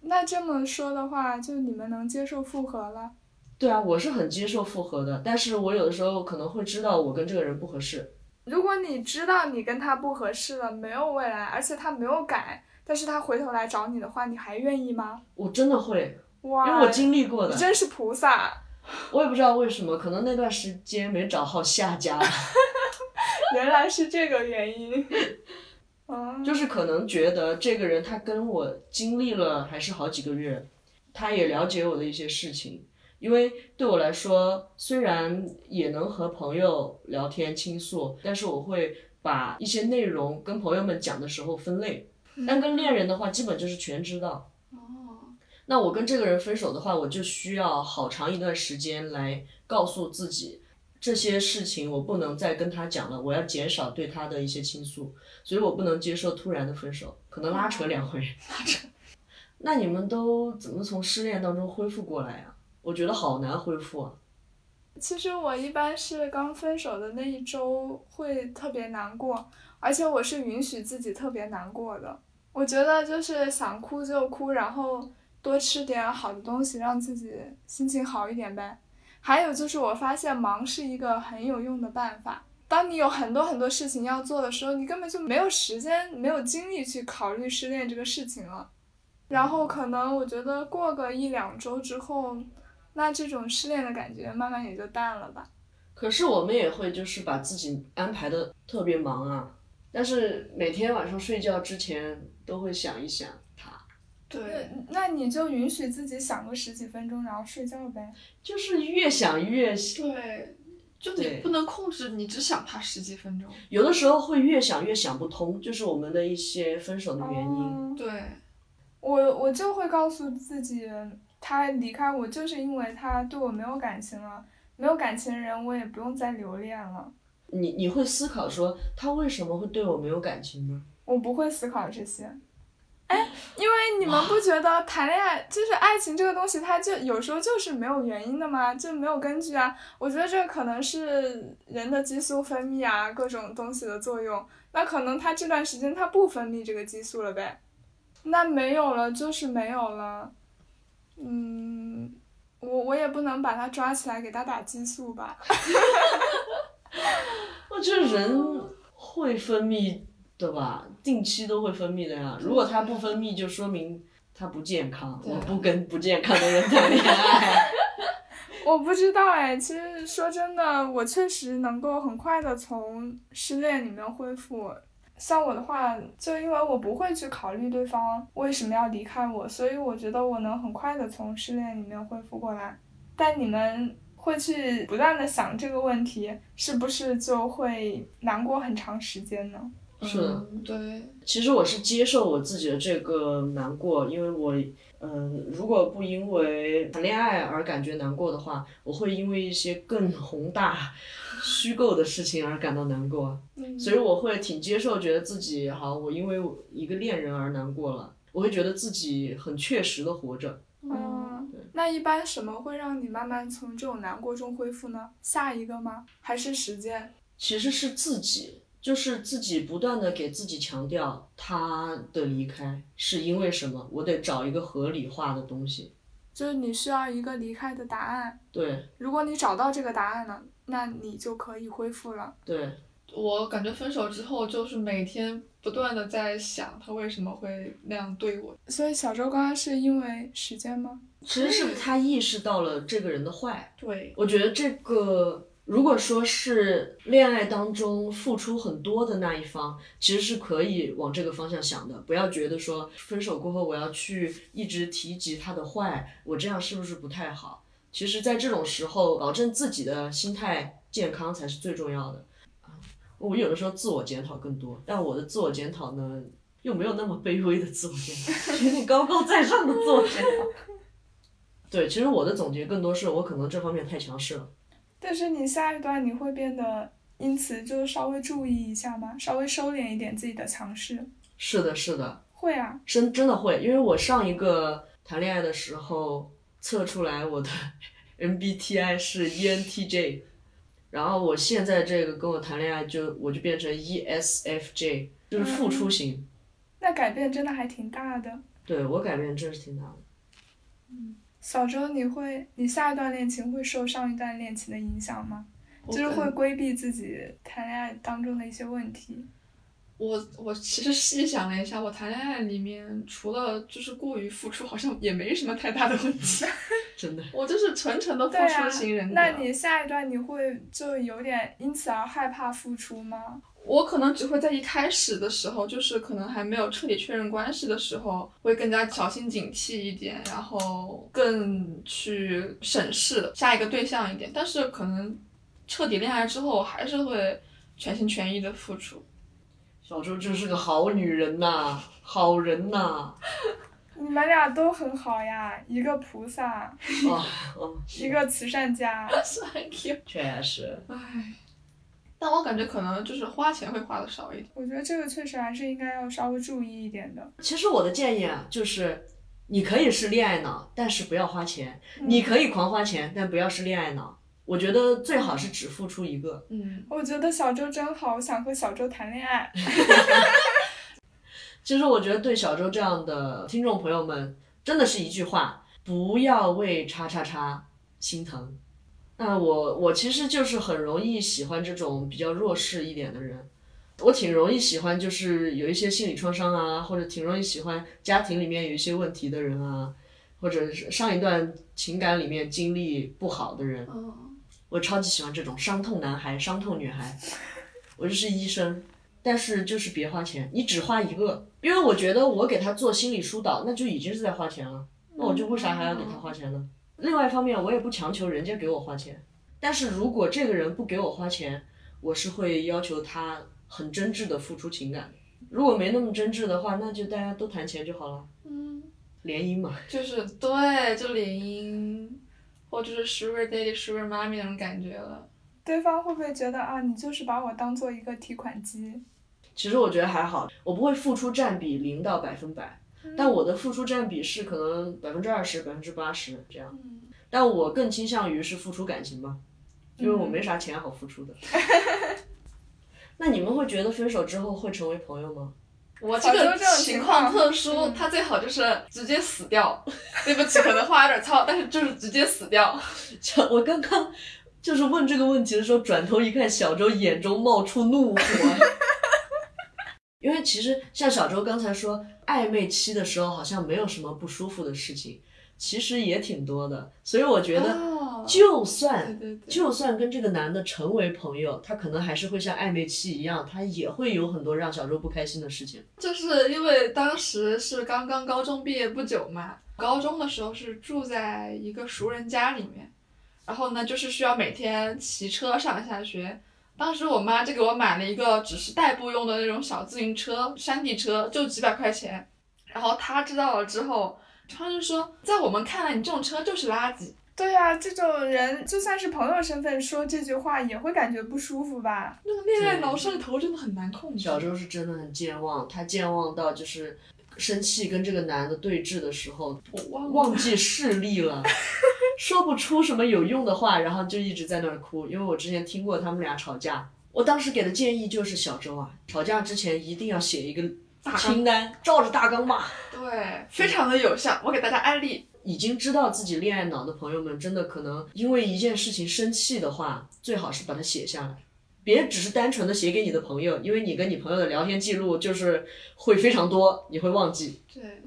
那这么说的话，就你们能接受复合了？对啊，我是很接受复合的，但是我有的时候可能会知道我跟这个人不合适。如果你知道你跟他不合适了，没有未来，而且他没有改，但是他回头来找你的话，你还愿意吗？我真的会，哇，因为我经历过的，你真是菩萨，我也不知道为什么，可能那段时间没找好下家，原来是这个原因。嗯，就是可能觉得这个人他跟我经历了还是好几个月，他也了解我的一些事情，因为对我来说，虽然也能和朋友聊天倾诉，但是我会把一些内容跟朋友们讲的时候分类。但跟恋人的话，基本就是全知道。哦，那我跟这个人分手的话，我就需要好长一段时间来告诉自己，这些事情我不能再跟他讲了，我要减少对他的一些倾诉，所以我不能接受突然的分手，可能拉扯两回。拉扯。那你们都怎么从失恋当中恢复过来啊？我觉得好难恢复啊。其实我一般是刚分手的那一周会特别难过，而且我是允许自己特别难过的。我觉得就是想哭就哭，然后多吃点好的东西，让自己心情好一点呗。还有就是我发现忙是一个很有用的办法。当你有很多很多事情要做的时候，你根本就没有时间、没有精力去考虑失恋这个事情了。然后可能我觉得过个一两周之后，那这种失恋的感觉慢慢也就淡了吧。可是我们也会就是把自己安排的特别忙啊，但是每天晚上睡觉之前都会想一想，对，那你就允许自己想个十几分钟，然后睡觉呗。就是越想越对，就你不能控制，你只想他十几分钟。有的时候会越想越想不通，就是我们的一些分手的原因。哦对，我我就会告诉自己，他离开我就是因为他对我没有感情了，没有感情的人我也不用再留恋了。你你会思考说他为什么会对我没有感情呢？我不会思考这些。哎，因为你们不觉得谈恋爱就是爱情这个东西，它就有时候就是没有原因的吗？就没有根据啊。我觉得这可能是人的激素分泌啊，各种东西的作用。那可能他这段时间他不分泌这个激素了呗，那没有了就是没有了。嗯，我我也不能把他抓起来给他打激素吧。我觉得人会分泌的吧，定期都会分泌的呀。如果它不分泌，就说明它不健康。我不跟不健康的人谈恋爱。我不知道哎，其实说真的，我确实能够很快的从失恋里面恢复。像我的话，就因为我不会去考虑对方为什么要离开我，所以我觉得我能很快的从失恋里面恢复过来。但你们会去不断的想这个问题，是不是就会难过很长时间呢？是的嗯对，其实我是接受我自己的这个难过，因为我，嗯、如果不因为谈恋爱而感觉难过的话，我会因为一些更宏大、虚构的事情而感到难过。嗯所以我会挺接受，觉得自己好，我因为一个恋人而难过了，我会觉得自己很确实的活着。嗯，那一般什么会让你慢慢从这种难过中恢复呢？下一个吗？还是时间？其实是自己，就是自己不断的给自己强调他的离开是因为什么，我得找一个合理化的东西。就是你需要一个离开的答案。对如果你找到这个答案了，那你就可以恢复了。对，我感觉分手之后就是每天不断的在想他为什么会那样对我。所以小周刚刚是因为时间吗？其实是他意识到了这个人的坏。对，我觉得这个，如果说是恋爱当中付出很多的那一方，其实是可以往这个方向想的。不要觉得说分手过后我要去一直提及他的坏，我这样是不是不太好？其实，在这种时候，保证自己的心态健康才是最重要的。啊我有的时候自我检讨更多，但我的自我检讨呢，又没有那么卑微的自我检讨，有点高高在上的自我检讨。对，其实我的总结更多是我可能这方面太强势了。但是你下一段你会变得因此就稍微注意一下吗？稍微收敛一点自己的强势。是的，是的，会啊，真真的会，因为我上一个谈恋爱的时候测出来我的 MBTI 是 E ENTJ，然后我现在这个跟我谈恋爱就我就变成 E ESFJ，就是付出型。那改变真的还挺大的。对我改变真是挺大的。小周，你会，你下一段恋情会受上一段恋情的影响吗？就是会规避自己谈恋爱当中的一些问题。我我其实细想了一下，我谈恋爱里面除了就是过于付出，好像也没什么太大的问题。真的。我就是纯纯的付出型人格。那你下一段你会就有点因此而害怕付出吗？我可能只会在一开始的时候，就是可能还没有彻底确认关系的时候，会更加小心警惕一点，然后更去审视下一个对象一点。但是可能彻底恋爱之后，还是会全心全意的付出。小周真是个好女人呐、好人呐、你们俩都很好呀，一个菩萨，一个慈善家。是很 Q。确实，唉，但我感觉可能就是花钱会花的少一点。我觉得这个确实还是应该要稍微注意一点的。其实我的建议啊，就是你可以是恋爱脑，但是不要花钱；你可以狂花钱，但不要是恋爱脑。我觉得最好是只付出一个。嗯，我觉得小周真好，我想和小周谈恋爱。其实我觉得对小周这样的听众朋友们，真的是一句话：不要为叉叉叉心疼。那我我其实就是很容易喜欢这种比较弱势一点的人，我挺容易喜欢就是有一些心理创伤啊，或者挺容易喜欢家庭里面有一些问题的人啊，或者是上一段情感里面经历不好的人，哦，我超级喜欢这种伤痛男孩、伤痛女孩。我就是医生，但是就是别花钱，你只花一个，因为我觉得我给他做心理疏导，那就已经是在花钱了，那我就为啥还要给他花钱呢？另外一方面，我也不强求人家给我花钱，但是如果这个人不给我花钱，我是会要求他很真挚的付出情感。如果没那么真挚的话，那就大家都谈钱就好了，嗯，联姻嘛。就是对，就联姻，或者是 Sugar Daddy、Sugar Mommy 那种感觉了。对方会不会觉得啊，你就是把我当做一个提款机？其实我觉得还好，我不会付出占比零到百分百，但我的付出占比是可能百分之二十、百分之八十这样。嗯，但我更倾向于是付出感情吧，因为我没啥钱好付出的。那你们会觉得分手之后会成为朋友吗？我这个情况特殊，嗯他最好就是直接死掉。对不起，可能话有点糙，但是就是直接死掉。小我刚刚就是问这个问题的时候，转头一看，小周眼中冒出怒火。因为其实像小周刚才说，暧昧期的时候好像没有什么不舒服的事情，其实也挺多的。所以我觉得，哦就算、就算跟这个男的成为朋友，他可能还是会像暧昧期一样，他也会有很多让小周不开心的事情。就是因为当时是刚刚高中毕业不久嘛，高中的时候是住在一个熟人家里面，然后呢就是需要每天骑车上下学。当时我妈就给我买了一个只是代步用的那种小自行车，山地车，就几百块钱。然后她知道了之后，她就说，在我们看来你这种车就是垃圾。对呀、这种人就算是朋友身份说这句话，也会感觉不舒服吧？那个恋爱脑上头真的很难控制。小周是真的很健忘，他健忘到就是生气跟这个男的对峙的时候，我忘忘记视力了，说不出什么有用的话，然后就一直在那儿哭。因为我之前听过他们俩吵架，我当时给的建议就是小周啊，吵架之前一定要写一个大清单，照着大纲骂。对，非常的有效。我给大家安利，已经知道自己恋爱脑的朋友们，真的可能因为一件事情生气的话，最好是把它写下来，别只是单纯的写给你的朋友，因为你跟你朋友的聊天记录就是会非常多，你会忘记。对，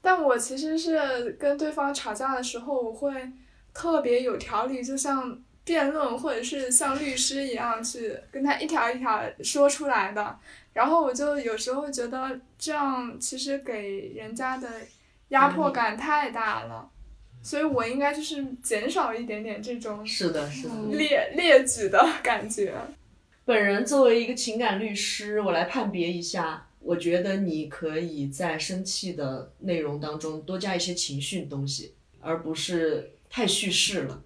但我其实是跟对方吵架的时候，我会特别有条理，就像辩论或者是像律师一样去跟他一条一条说出来的。然后我就有时候觉得这样其实给人家的压迫感太大了，所以我应该就是减少一点点这种是的，是的。嗯列列举的感觉。本人作为一个情感律师，我来判别一下。我觉得你可以在生气的内容当中多加一些情绪东西，而不是太叙事了。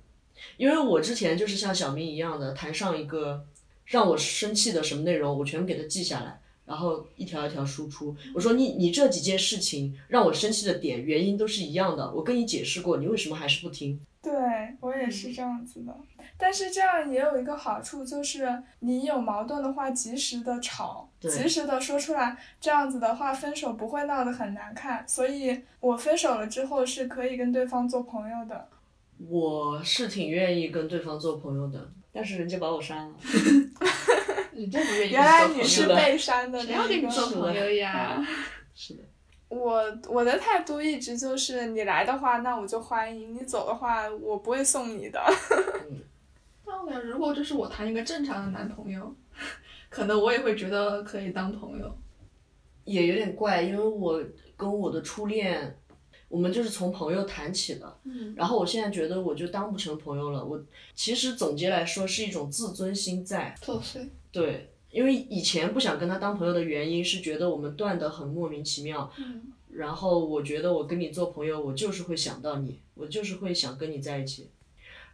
因为我之前就是像小明一样的，谈上一个让我生气的什么内容，我全部给他记下来，然后一条一条输出。我说你你这几件事情让我生气的点原因都是一样的，我跟你解释过，你为什么还是不听？对我也是这样子的，但是这样也有一个好处，就是你有矛盾的话，及时的吵，及时的说出来，这样子的话，分手不会闹得很难看。所以我分手了之后是可以跟对方做朋友的。我是挺愿意跟对方做朋友的，但是人家把我删了。人家不愿意原来你是被删的谁要跟你那个。做朋友呀？是的，我我的态度一直就是，你来的话，那我就欢迎；你走的话，我不会送你的。那我感觉如果这是我谈一个正常的男朋友，可能我也会觉得可以当朋友。也有点怪，因为我跟我的初恋，我们就是从朋友谈起的，嗯，然后我现在觉得我就当不成朋友了。我其实总结来说是一种自尊心在，作祟。对，因为以前不想跟他当朋友的原因是觉得我们断得很莫名其妙，嗯，然后我觉得我跟你做朋友，我就是会想到你，我就是会想跟你在一起。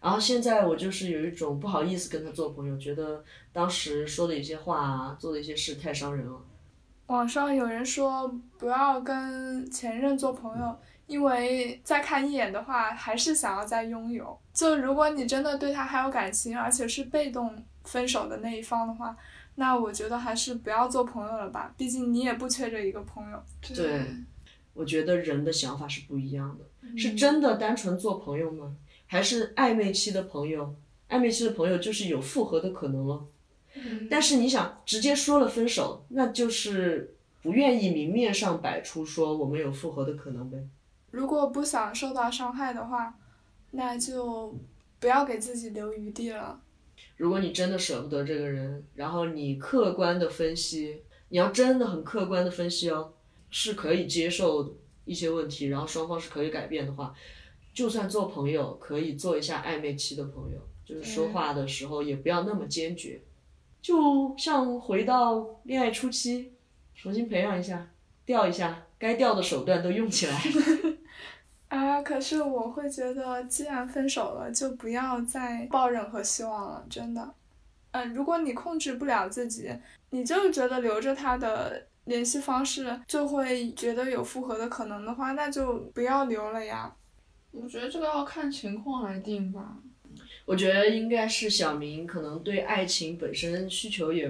然后现在我就是有一种不好意思跟他做朋友，觉得当时说的一些话啊，做的一些事太伤人了。网上有人说不要跟前任做朋友，因为再看一眼的话，还是想要再拥有。就如果你真的对他还有感情，而且是被动分手的那一方的话，那我觉得还是不要做朋友了吧。毕竟你也不缺这一个朋友。对，我觉得人的想法是不一样的，嗯是真的单纯做朋友吗？还是暧昧期的朋友？暧昧期的朋友就是有复合的可能了。嗯但是你想直接说了分手，那就是不愿意明面上摆出说我们有复合的可能呗。如果不想受到伤害的话，那就不要给自己留余地了。如果你真的舍不得这个人，然后你客观的分析，你要真的很客观的分析哦，是可以接受一些问题，然后双方是可以改变的话，就算做朋友，可以做一下暧昧期的朋友，就是说话的时候也不要那么坚决，就像回到恋爱初期，重新培养一下，调一下，该调的手段都用起来。啊，可是我会觉得，既然分手了，就不要再抱任何希望了，真的。嗯、如果你控制不了自己，你就觉得留着他的联系方式，就会觉得有复合的可能的话，那就不要留了呀。我觉得这个要看情况来定吧。我觉得应该是小明可能对爱情本身需求也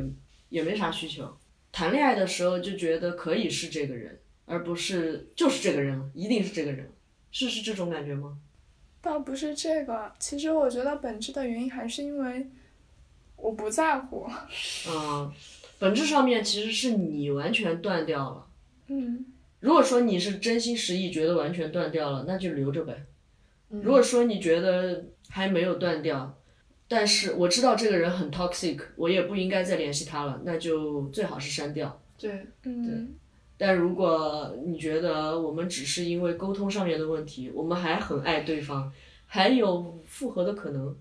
也没啥需求，谈恋爱的时候就觉得可以是这个人，而不是就是这个人，一定是这个人，是是这种感觉吗？倒不是这个，其实我觉得本质的原因还是因为我不在乎。嗯，本质上面其实是你完全断掉了。嗯，如果说你是真心实意觉得完全断掉了，那就留着呗。嗯如果说你觉得还没有断掉，但是我知道这个人很 toxic，我也不应该再联系他了，那就最好是删掉。对，嗯，但如果你觉得我们只是因为沟通上面的问题，我们还很爱对方，还有复合的可能，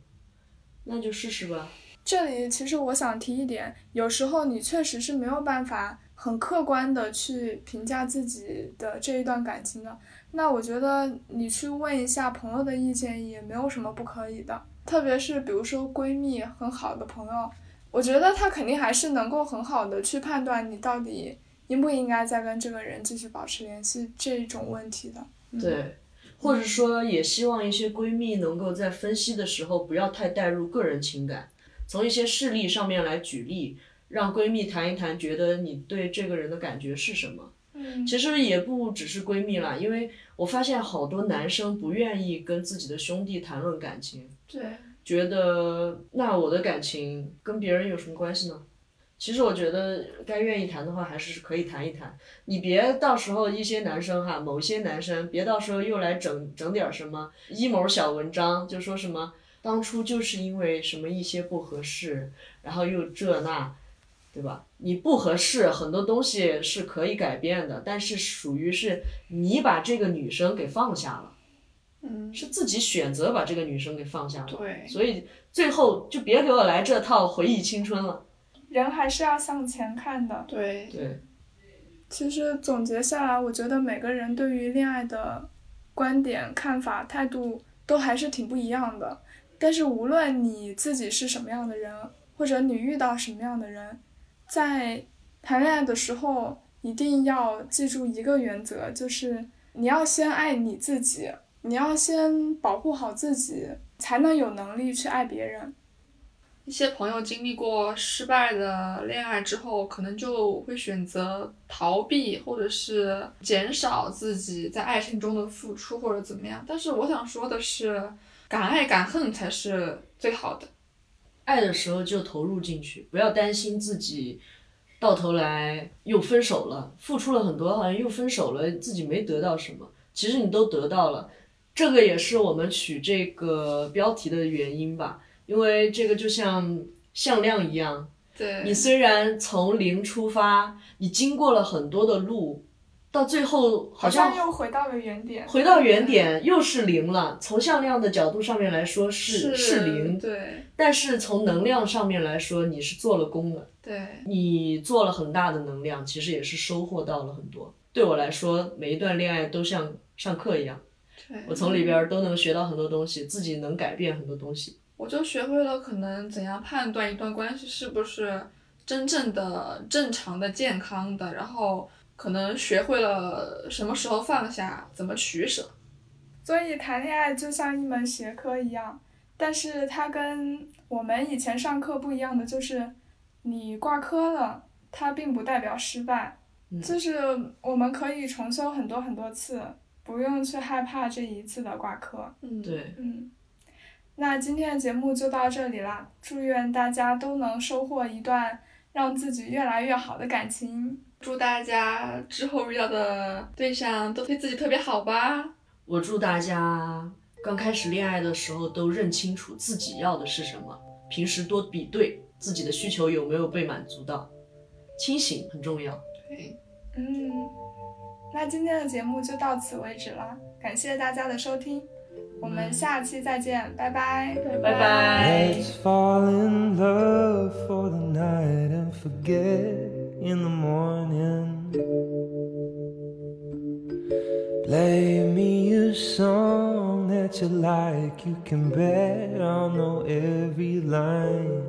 那就试试吧。这里其实我想提一点，有时候你确实是没有办法很客观的去评价自己的这一段感情的。那我觉得你去问一下朋友的意见也没有什么不可以的，特别是比如说闺蜜很好的朋友，我觉得她肯定还是能够很好的去判断你到底应不应该再跟这个人继续保持联系这种问题的。对，或者说也希望一些闺蜜能够在分析的时候不要太带入个人情感，从一些事例上面来举例，让闺蜜谈一谈，觉得你对这个人的感觉是什么。嗯，其实也不只是闺蜜啦，因为我发现好多男生不愿意跟自己的兄弟谈论感情，对，觉得那我的感情跟别人有什么关系呢？其实我觉得该愿意谈的话，还是可以谈一谈。你别到时候一些男生哈，某些男生别到时候又来整整点儿什么阴谋小文章，就说什么当初就是因为什么一些不合适，然后又这那，对吧？你不合适，很多东西是可以改变的，但是属于是你把这个女生给放下了，嗯，是自己选择把这个女生给放下了。对，所以最后就别给我来这套回忆青春了。人还是要向前看的。对，对，其实总结下来，我觉得每个人对于恋爱的观点、看法、态度都还是挺不一样的。但是无论你自己是什么样的人，或者你遇到什么样的人，在谈恋爱的时候一定要记住一个原则，就是你要先爱你自己，你要先保护好自己，才能有能力去爱别人。一些朋友经历过失败的恋爱之后，可能就会选择逃避，或者是减少自己在爱情中的付出，或者怎么样。但是我想说的是，敢爱敢恨才是最好的。爱的时候就投入进去，不要担心自己到头来又分手了，付出了很多，好像又分手了，自己没得到什么。其实你都得到了，这个也是我们取这个标题的原因吧，因为这个就像向量一样，对，你虽然从零出发，你经过了很多的路，到最后好像又回到了原点。回到原点又是零了。从向量的角度上面来说是是零，对，但是从能量上面来说，你是做了功的。对，你做了很大的能量，其实也是收获到了很多。对我来说，每一段恋爱都像上课一样，对我从里边都能学到很多东西，自己能改变很多东西。我就学会了可能怎样判断一段关系是不是真正的正常的、健康的，然后可能学会了什么时候放下，怎么取舍。所以谈恋爱就像一门学科一样，但是它跟我们以前上课不一样的就是，你挂科了，它并不代表失败，嗯就是我们可以重修很多很多次，不用去害怕这一次的挂科。嗯，对，嗯，那今天的节目就到这里啦，祝愿大家都能收获一段让自己越来越好的感情。祝大家之后遇到的对象都对自己特别好吧。我祝大家刚开始恋爱的时候都认清楚自己要的是什么，平时多比对自己的需求有没有被满足到，清醒很重要。对，嗯，那今天的节目就到此为止啦，感谢大家的收听，我们下期再见，拜拜，拜拜。 Let's fall in love for the night and forget in the morning. Play me a song that you like, you can bet I'll know every line.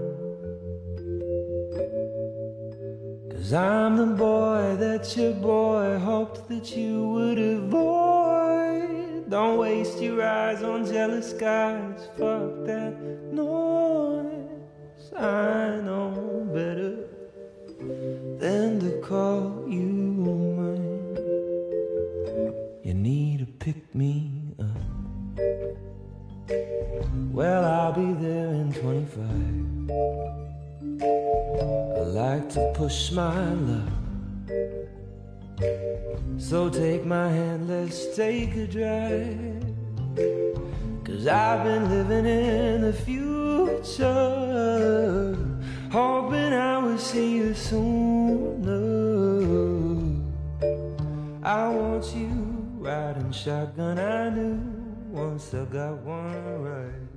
Cause I'm the boy that your boy hoped that you would avoid. Don't waste your eyes on jealous guys, fuck that noise. I know better than to call you mine. You need to pick me up. Well, I'll be there in 25. I like to push my luck. So take my hand, let's take a drive. Cause I've been living in the future, hoping I will see you sooner. I want you riding shotgun, I knew once I got one right.